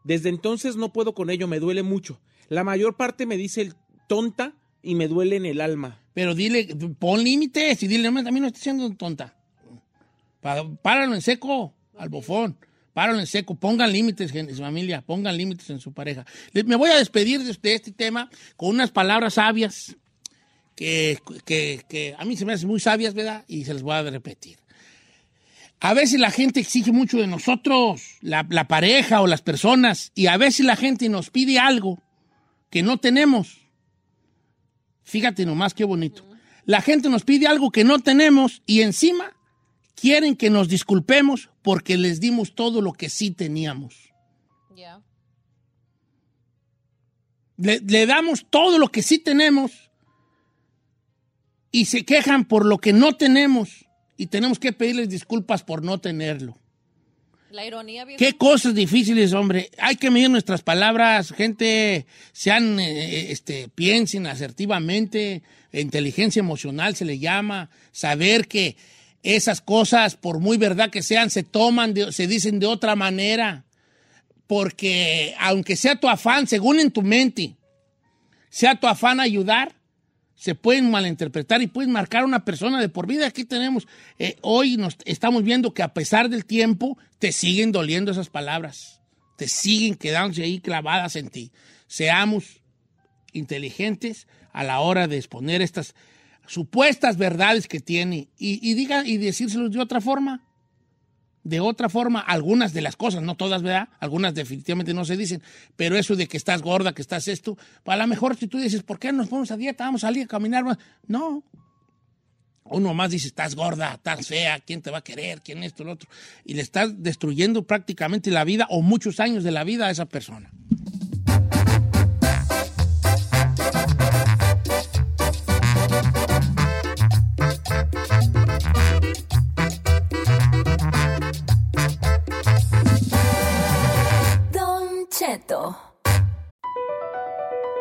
Desde entonces no puedo con ello, me duele mucho. La mayor parte me dice el tonta y me duele en el alma. Pero dile, pon límites y dile, no, a mí no estoy siendo tonta. Páralo en seco, al bofón. Páralo en seco. Pongan límites en su familia, pongan límites en su pareja. Me voy a despedir de de este tema con unas palabras sabias que, que- que a mí se me hacen muy sabias, ¿verdad? Y se las voy a repetir. A veces la gente exige mucho de nosotros, la, la pareja o las personas, y a veces la gente nos pide algo que no tenemos. Fíjate nomás qué bonito. La gente nos pide algo que no tenemos y encima quieren que nos disculpemos porque les dimos todo lo que sí teníamos. Ya. Le, le damos todo lo que sí tenemos y se quejan por lo que no tenemos y tenemos que pedirles disculpas por no tenerlo. La ironía, viejo. Qué cosas difíciles, hombre. Hay que medir nuestras palabras, gente. Sean, eh, este, piensen asertivamente. Inteligencia emocional se le llama. Saber que esas cosas, por muy verdad que sean, se toman, de- se dicen de otra manera. Porque aunque sea tu afán, según en tu mente, sea tu afán ayudar, se pueden malinterpretar y pueden marcar a una persona de por vida. Aquí tenemos, eh, hoy nos estamos viendo que a pesar del tiempo, te siguen doliendo esas palabras, te siguen quedándose ahí clavadas en ti. Seamos inteligentes a la hora de exponer estas supuestas verdades que tiene y, diga y decírselos de otra forma. De otra forma, algunas de las cosas, no todas, ¿verdad? Algunas definitivamente no se dicen, pero eso de que estás gorda, que estás esto, a lo mejor si tú dices, ¿por qué no nos ponemos a dieta? Vamos a salir a caminar. más?". No. Uno más dice, estás gorda, estás fea, ¿quién te va a querer? ¿Quién esto, el otro? Y le estás destruyendo prácticamente la vida o muchos años de la vida a esa persona.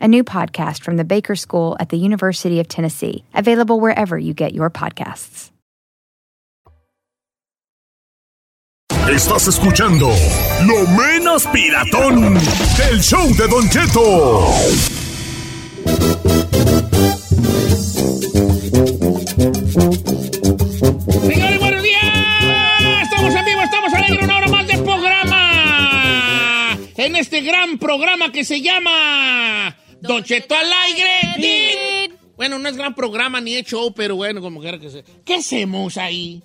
a new podcast from the Baker School at the University of Tennessee, available wherever you get your podcasts. Estás escuchando lo menos piratón del show de Don Cheto. Señores, buenos días. Estamos en vivo, estamos alegres, una hora más de programa. En este gran programa que se llama Don Cheto al aire. Bueno, no es gran programa ni es show, pero bueno, como quiera que sea. ¿Qué hacemos ahí?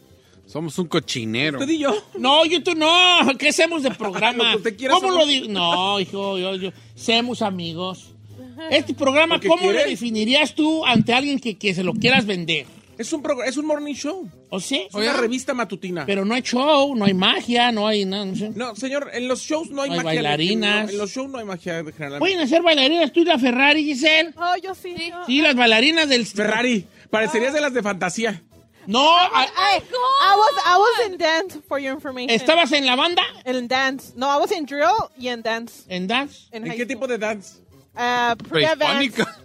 Somos un cochinero. Usted y yo. No, yo tú no. ¿Qué hacemos de [laughs] programa? Lo que usted quiera ¿Cómo somos- lo digo? No, hijo, yo, yo. Seamos amigos. Este programa, ¿Lo que ¿cómo lo definirías tú ante alguien que, que se lo quieras vender? Es un, es un morning show. ¿O sí? Es una revista matutina. Pero no hay show, no hay magia, no hay nada. No sé. No, señor, en los shows no hay No hay magia. bailarinas. En, en los shows no hay magia generalmente. ¿Pueden hacer bailarinas tú y la Ferrari, Giselle? Oh, yo sí. Sí. yo- Sí, las bailarinas del... Ferrari, parecerías de las de fantasía. No, I, I was I was in dance for your information. ¿estabas en la banda? in dance. No, I was in drill y en dance. ¿En dance? ¿En high qué school. tipo de dance? Uh. [laughs]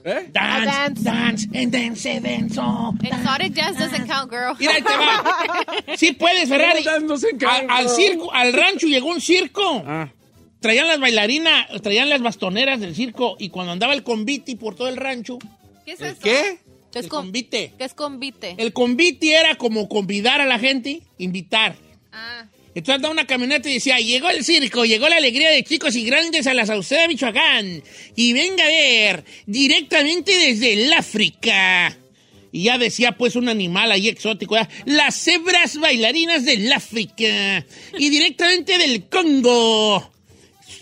¿Eh? Dance, dance. dance, and dance, and dance. oh, Exotic dance doesn't count, girl. Mira, ahí te va. [laughs] Sí puedes, Ferrari. ¿Cómo dance no se A- encarga? al circo, al rancho llegó un circo. Ah. Traían las bailarinas, traían las bastoneras del circo y cuando andaba el convite por todo el rancho, ¿Qué es eso? ¿Qué? ¿Qué es, el convite. ¿Qué es convite? El convite era como convidar a la gente, invitar. Ah, Entonces andaba una camioneta y decía, llegó el circo, llegó la alegría de chicos y grandes a la Sauceda de Michoacán. Y venga a ver, directamente desde el África. Y ya decía pues un animal ahí exótico, las cebras bailarinas del África. Y directamente del Congo.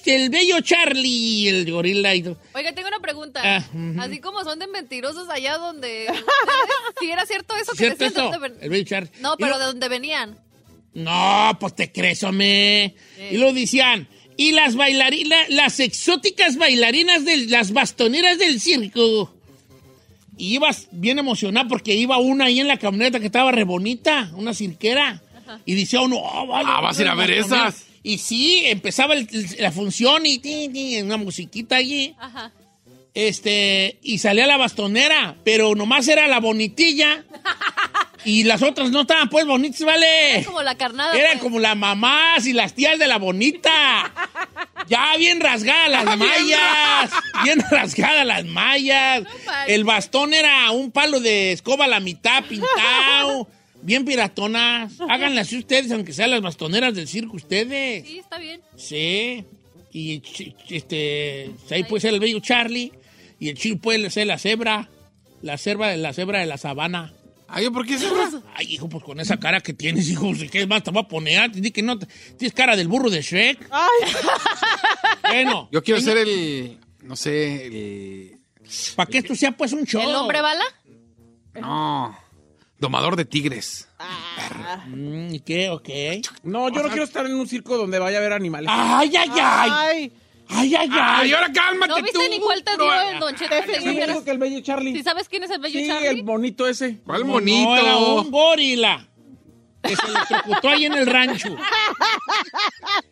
El bello Charlie, el gorila y todo. Oiga, tengo una pregunta. Ah. Así como son de mentirosos allá donde... [laughs] ¿Sí era cierto eso? que ¿Cierto decían de dónde ven- El bello Charlie. No, pero de dónde venían. No, pues te crees, hombre. Y lo decían. Y las bailarinas, las exóticas bailarinas de las bastoneras del circo. Y ibas bien emocionado porque iba una ahí en la camioneta que estaba re bonita, una cirquera. Y decía uno, oh, vale, Ah, vas a ir a ver esas. Y sí, empezaba el- la función y una musiquita allí. Ajá. Este, y salía la bastonera, pero nomás era la bonitilla. [laughs] y las otras no estaban pues bonitas, ¿vale? Como la carnada. Eran pues. como las mamás y las tías de la bonita. Ya bien rasgadas las mallas. Bien rasgadas las mallas. El bastón era un palo de escoba a la mitad pintado. Bien piratonas. Háganle así ustedes, aunque sean las bastoneras del circo ustedes. Sí, está bien. Sí. Y este, ahí puede ser el bello Charlie. Y el chino puede ser la cebra. La cebra, la cebra de la sabana. Ay, ¿por qué cebra? Ay, hijo, pues con esa cara que tienes, hijo, ¿qué más te voy a poner? Di que no, te- tienes cara del burro de Shrek. Ay, Bueno, Yo quiero ser el. No sé, el. para que esto sea pues un show. ¿El hombre bala? No. Domador de tigres. Mm, ¿Y qué? Ok. No, yo no quiero estar en un circo donde vaya a haber animales. Ay, ay, ay. ay. Ay, ay, ¡Ay, ay. ahora cálmate ¿No viste tú! ni cuál te dio el Don Cheto? Sí, me dijeras? dijo que el bello Charlie. ¿Sí sabes quién es el bello Sí, Charlie? el bonito ese. ¿Cuál bonito? No, era un gorila. Que se electrocutó ahí en el rancho.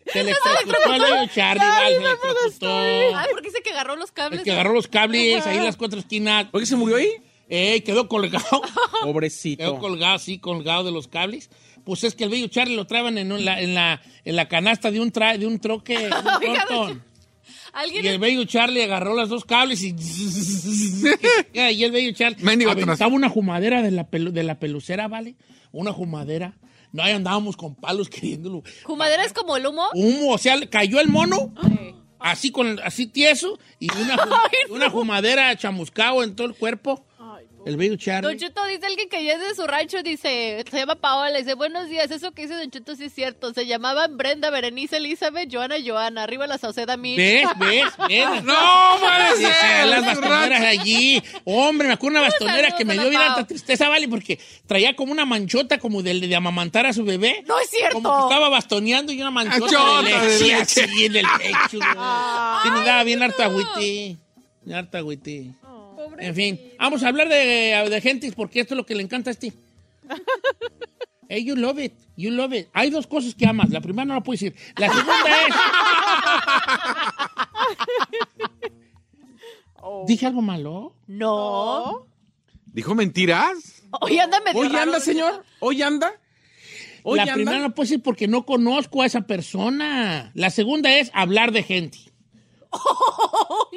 Se [laughs] electrocutó el bello Charlie, vale, se electrocutó. Ay, ¿por qué dice que agarró los cables? El que agarró los cables ahí en las cuatro esquinas. Oye, ¿se murió ahí? Ey, quedó colgado. [laughs] Quedó Pobrecito. colgado, sí, colgado de los cables. Pues es que el bello Charlie lo traban en, la, en, la, en la canasta de un, tra- de un troque, de un. [laughs] ¿Alguien Y el bello Charlie agarró las dos cables y... [laughs] y el bello Charlie Mendigo aventaba una jumadera de la, pelu- de la pelucera, ¿vale? Una jumadera. No, ahí andábamos con palos queriéndolo. ¿Jumadera es como el humo? Humo, o sea, cayó el mono, Sí. así con así tieso, y una, [laughs] una jumadera chamuscado en todo el cuerpo. El bello Don Charlie. Cheto dice alguien que ya es de su rancho, dice, se llama Paola, dice, buenos días, eso que dice Don Cheto sí es cierto, se llamaban Brenda, Berenice, Elizabeth, Joana, Joana, arriba la Sauceda Mil. ¿Ves? ¿Ves? [laughs] ¿Ves? ¡No puede Sí, las bastoneras allí. Hombre, me acuerdo una bastonera que me dio bien harta tristeza, ¿vale? Porque traía como una manchota como de, de amamantar a su bebé. No es cierto. Como que estaba bastoneando y una manchota de de leche, así en el pecho. Sí, me [laughs] daba bien harta agüite. Bien harta agüite. En fin, vamos a hablar de, de gentes porque esto es lo que le encanta a este. [laughs] Hey, you love it, you love it. Hay dos cosas que amas. La primera no la puedo decir. La segunda es... [laughs] ¿Dije algo malo? No. ¿Dijo mentiras? Hoy anda medio ¿Hoy anda, señor? ¿Hoy anda? ¿Hoy la anda? primera no puedo decir porque no conozco a esa persona. La segunda es hablar de gente.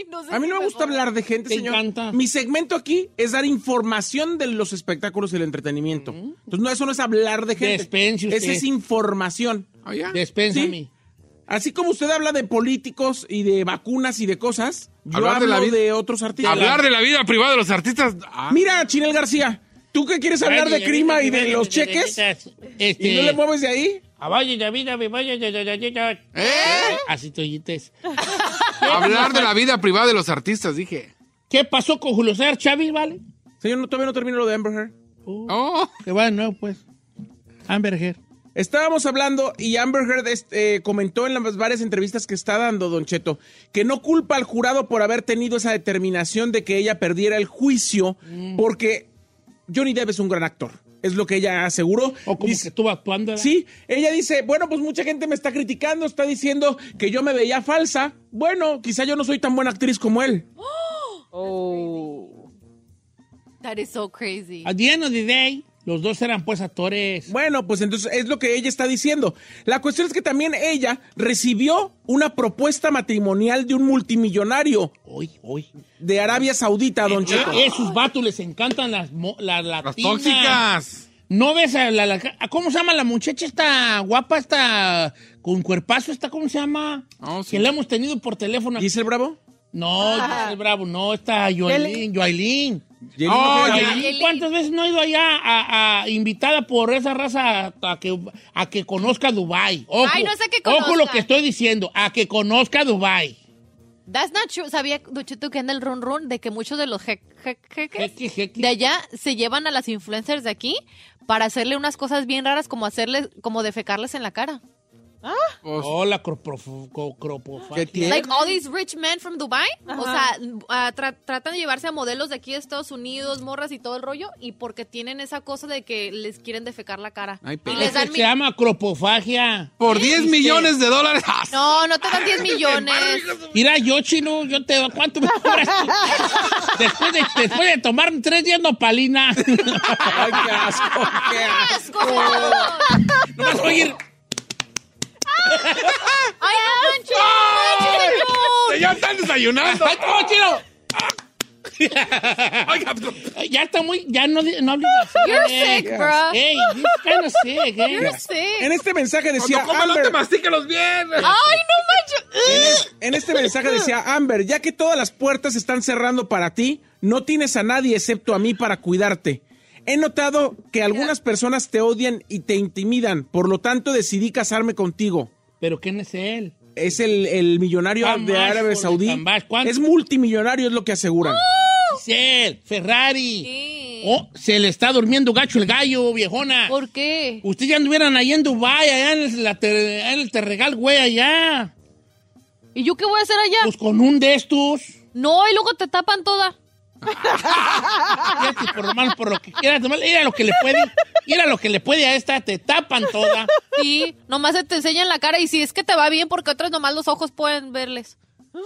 No sé A mí si no me gusta mejor. hablar de gente, Te señor. encanta. Mi segmento aquí es dar información de los espectáculos y el entretenimiento. Entonces, no, eso no es hablar de gente. Despense usted. Esa es información. Oh, ya. Despénsame. Así como usted habla de políticos y de vacunas y de cosas, yo Hablar de hablo de, otros artistas. Hablar de la vida privada de los artistas. Ah, Mira, Chinel García, ¿tú qué quieres hablar de crima y de los cheques? Este, ¿Y no le mueves de ahí? Ah, vaya, ya, vida, me vaya, ya, ya, ya, ya, ya. ¿Eh? Así te oyites. Hablar de la vida privada de los artistas, dije. ¿Qué pasó con Julio César Chávez, vale? Señor, no, todavía no termino lo de Amber Heard. Oh, Que va de nuevo, pues. Amber Heard. Estábamos hablando y Amber Heard este, eh, comentó en las varias entrevistas que está dando Don Cheto que no culpa al jurado por haber tenido esa determinación de que ella perdiera el juicio porque Johnny Depp es un gran actor. Es lo que ella aseguró. O como Dice- que estuvo actuando. ¿verdad? Sí, ella dice, bueno, pues mucha gente me está criticando, está diciendo que yo me veía falsa. Bueno, quizá yo no soy tan buena actriz como él. [gasps] Oh. That is so crazy. At the end of the day, los dos eran pues actores. Bueno, pues entonces es lo que ella está diciendo. La cuestión es que también ella recibió una propuesta matrimonial de un multimillonario Hoy, hoy. de Arabia Saudita, Don Cheto. Eh, esos vatos les encantan las, mo- las las latinas. tóxicas. ¿No ves a la, la- a- ¿Cómo se llama la muchacha esta guapa, esta con cuerpazo, esta, cómo se llama? Oh, sí. Que la hemos tenido por teléfono. ¿Giselle Bravo? No, Giselle Bravo, no, esta Joailín, Joailín. Oh, ¿Cuántas veces no he ido allá a, a- invitada por esa raza a que, a que conozca Dubai? Ojo, Ay, no sé que Ojo conozca. lo que estoy diciendo, a que conozca Dubai. That's not true. ¿Sabía, Don Cheto, que anda el run run de que muchos de los je- je- jeques Jeque, jeque. de allá se llevan a las influencers de aquí para hacerle unas cosas bien raras como hacerles, como defecarles en la cara? Pues, Oh, la. ¿Qué tiene? Like all these rich men from Dubai, o sea, ah, tra- tratan de llevarse a modelos de aquí de Estados Unidos, morras y todo el rollo, y porque tienen esa cosa de que les quieren defecar la cara. Ay, y pero- les Se dan mi- llama cropofagia. por 10 millones de dólares. ¡ah! [laughs] No, no te dan 10 millones. Mira, yo, chino, yo te ¿cuánto me cobras tú? [laughs] después, de, después de tomar tres días nopalina. Ay, qué asco, qué [laughs] asco. ¡Asco! no vas a oír. ¡Ay, no manches! ¡No manches, señor! ¡Ya están desayunando! ¡Ay, chino! Oiga, Ya está muy, ya no, no hables. You're sick, bro. Hey, this kind of sick, eh. You're sick. En este mensaje decía cuando no te Amber, mastíquelos bien. ¡Ay, no manches! en este mensaje decía Amber, ya que todas las puertas están cerrando para ti, no tienes a nadie excepto a mí para cuidarte. He notado que algunas personas te odian y te intimidan, por lo tanto decidí casarme contigo. ¿Pero quién es él? Es el, el millonario de Árabe Saudí. Es multimillonario, es lo que aseguran. Es él, Ferrari. Sí. Oh, se le está durmiendo gacho el gallo, viejona. ¿Por qué? Ustedes ya anduvieran ahí en Dubái, allá en el, la ter- en el Terregal, güey, allá. ¿Y yo qué voy a hacer allá? Pues con un de estos. No, y luego te tapan toda. Fíjate, por lo malo, por lo que quieras, mira lo que le puede, mira lo que le puede a esta, te tapan toda. Sí, nomás se te enseñan la cara y si es que te va bien porque otros nomás los ojos pueden verles.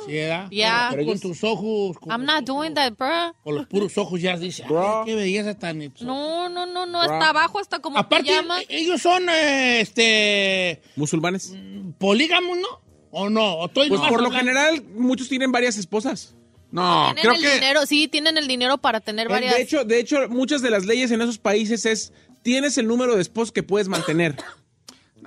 ¿Sí, ¿verdad? Ya. Pero con tus ojos. Con, I'm not doing that, bro. con los puros ojos ya dice, Bro. qué belleza tan... No, no, no, no, hasta abajo, hasta como Aparte, pijama. ellos son, eh, este, Musulmanes. polígamos, ¿no? ¿O no? ¿O estoy Pues por lo general, muchos tienen varias esposas. No, Tienen creo el que. dinero, sí, tienen el dinero para tener Eh, varias. De hecho, de hecho, muchas de las leyes en esos países es tienes el número de esposos que puedes mantener.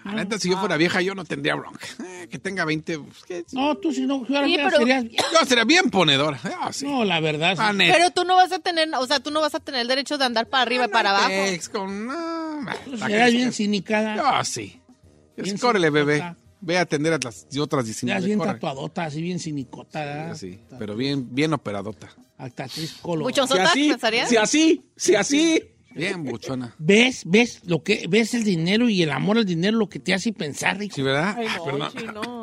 La neta, si yo fuera vieja, yo no tendría bronca. Eh, que tenga 20. pues, ¿qué? No, tú si no fueras Sí, vieja, pero- serías... [laughs] Yo sería bien ponedora. Ah, sí. No, la verdad. sí. Pero tú no vas a tener, o sea, tú no vas a tener el derecho de andar para arriba y para abajo. Con. No, Tú serás bien cinicada. Ah, sí. Córrele, bebé. Ve a atender a las otras Serás 19. bien corre. tatuadota, así bien cinicota, ¿verdad? Sí, pero bien, bien operadota. Hasta actriz color. Muchos Si ¿Sotas así, pensarías? si así, si así. Bien buchona. ¿Ves? ¿Ves lo que ves el dinero y el amor al dinero lo que te hace pensar, rico? Sí, ¿verdad? Ay, Ah, no,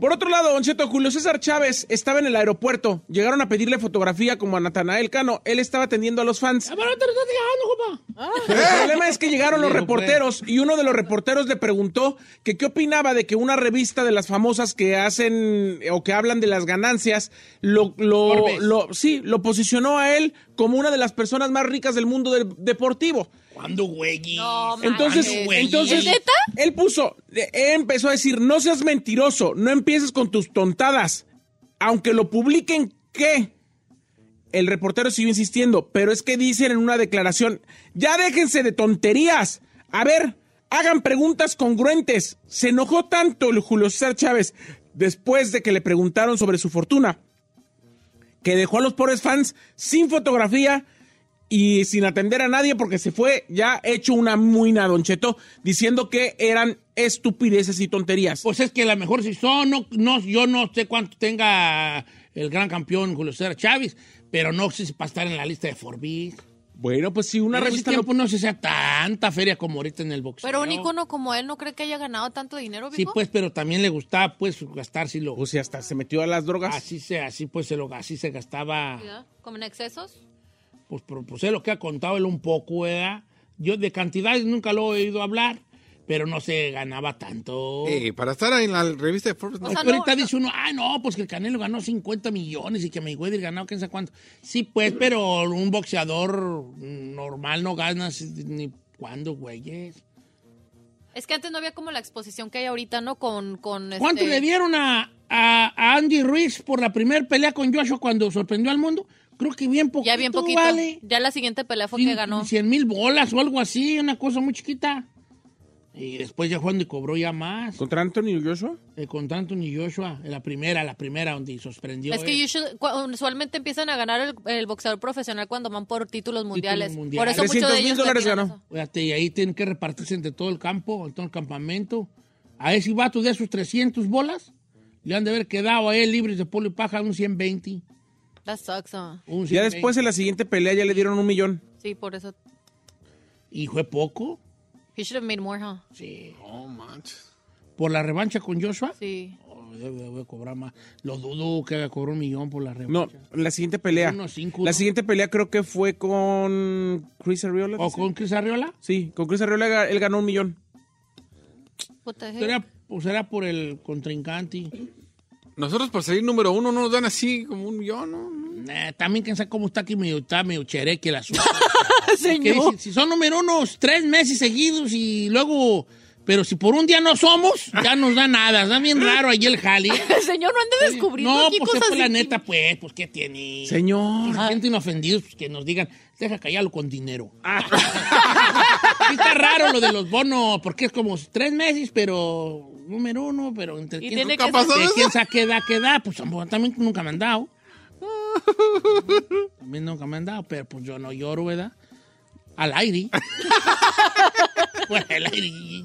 Por otro lado, Don Cheto, Julio César Chávez estaba en el aeropuerto. Llegaron a pedirle fotografía como a Natanael Cano. Él estaba atendiendo a los fans. Ah, pero te lo estás dejando, compa. Pero el problema es que llegaron los reporteros y uno de los reporteros le preguntó que qué opinaba de que una revista de las famosas que hacen o que hablan de las ganancias lo, lo- sí, lo posicionó a él como una de las personas más ricas del mundo del deportivo. ¿Cuándo, güey? No, Entonces, güey. entonces ¿Es neta? él puso, él empezó a decir, no seas mentiroso, no empieces con tus tontadas, aunque lo publiquen, ¿qué? El reportero siguió insistiendo, pero es que dicen en una declaración, ya déjense de tonterías, a ver, hagan preguntas congruentes. Se enojó tanto el Julio César Chávez después de que le preguntaron sobre su fortuna, que dejó a los pobres fans sin fotografía y sin atender a nadie porque se fue ya hecho una muina, Don Cheto, diciendo que eran estupideces y tonterías. Pues es que a lo mejor si son, no, no, yo no sé cuánto tenga el gran campeón Julio César Chávez, pero no sé si para estar en la lista de Forbes. Bueno, pues si una revista lo- tiempo no se sea tanta feria como ahorita en el boxeo. Pero un icono como él no cree que haya ganado tanto dinero, Sí, viejo? pues, pero también le gustaba, pues, gastárselo. O sea, hasta se metió a las drogas. Así se, así pues, se lo, así se gastaba. ¿Como en excesos? Pues, por, pues es lo que ha contado él un poco, ¿verdad? Yo de cantidades nunca lo he oído hablar, pero no se ganaba tanto. Eh, para estar en la revista de Forbes, no. O sea, no- ahorita dice uno, ah, no, pues que el Canelo ganó 50 millones y que Mayweather ganó quién sabe cuánto. Sí, pues, pero un boxeador normal no gana ni cuándo, güeyes. Es que antes no había como la exposición que hay ahorita, ¿no? Con, con ¿Cuánto este- le dieron a, a- a Andy Ruiz por la primera pelea con Joshua cuando sorprendió al mundo? Creo que bien poquito, Ya bien poquito. vale. Ya la siguiente pelea fue que ganó. 100 mil bolas o algo así, una cosa muy chiquita. Y después ya cuando cobró ya más. ¿Contra Anthony Joshua? Eh, contra Anthony Joshua, en la primera, la primera donde sorprendió. Es que usualmente empiezan a ganar el, el boxeador profesional cuando van por títulos mundiales. mundiales. Por eso muchos 300 de mil ellos dólares ganó. Fíjate, y ahí tienen que repartirse entre todo el campo, en todo el campamento. A ese vato de esos 300 bolas, le han de haber quedado a él libres de polo y paja un 120. That sucks, huh? Un Ya 120. después en la siguiente pelea ya le dieron un millón. Sí, por eso. Y fue poco. He should have made more, huh? Sí. No manches. Por la revancha con Joshua, Sí. oh, debe, debe cobrar más. Lo dudo que haya cobrado un millón por la No, revancha. la siguiente pelea. Unos cinco, La ¿no? siguiente pelea creo que fue con Chris Arreola. ¿O ¿sí? con Chris Arriola? Sí, con Chris Arreola ga- él ganó un millón. What the heck? Será, pues será por el contrincante. Nosotros por salir número uno no nos dan así como un millón, ¿no? Nah, también quién sabe cómo está aquí medio, está medio chereque el asunto. [laughs] Dicen, si son número unos tres meses seguidos y luego Pero si por un día no somos, ya nos da nada. Está bien raro ahí el jali. El [laughs] señor no anda descubriendo No, aquí pues cosas es la así. neta, pues, pues, ¿qué tiene? Señor. Si se sienten ofendidos, pues que nos digan, deja callarlo con dinero. [laughs] Sí está raro lo de los bonos, porque es como tres meses, pero número uno, pero entre Y quién, tiene ¿Nunca que pasó de quién qué pues también nunca me han dado. [laughs] También nunca me han dado, pero pues yo no lloro, ¿verdad? Al aire. bueno, [laughs] al aire.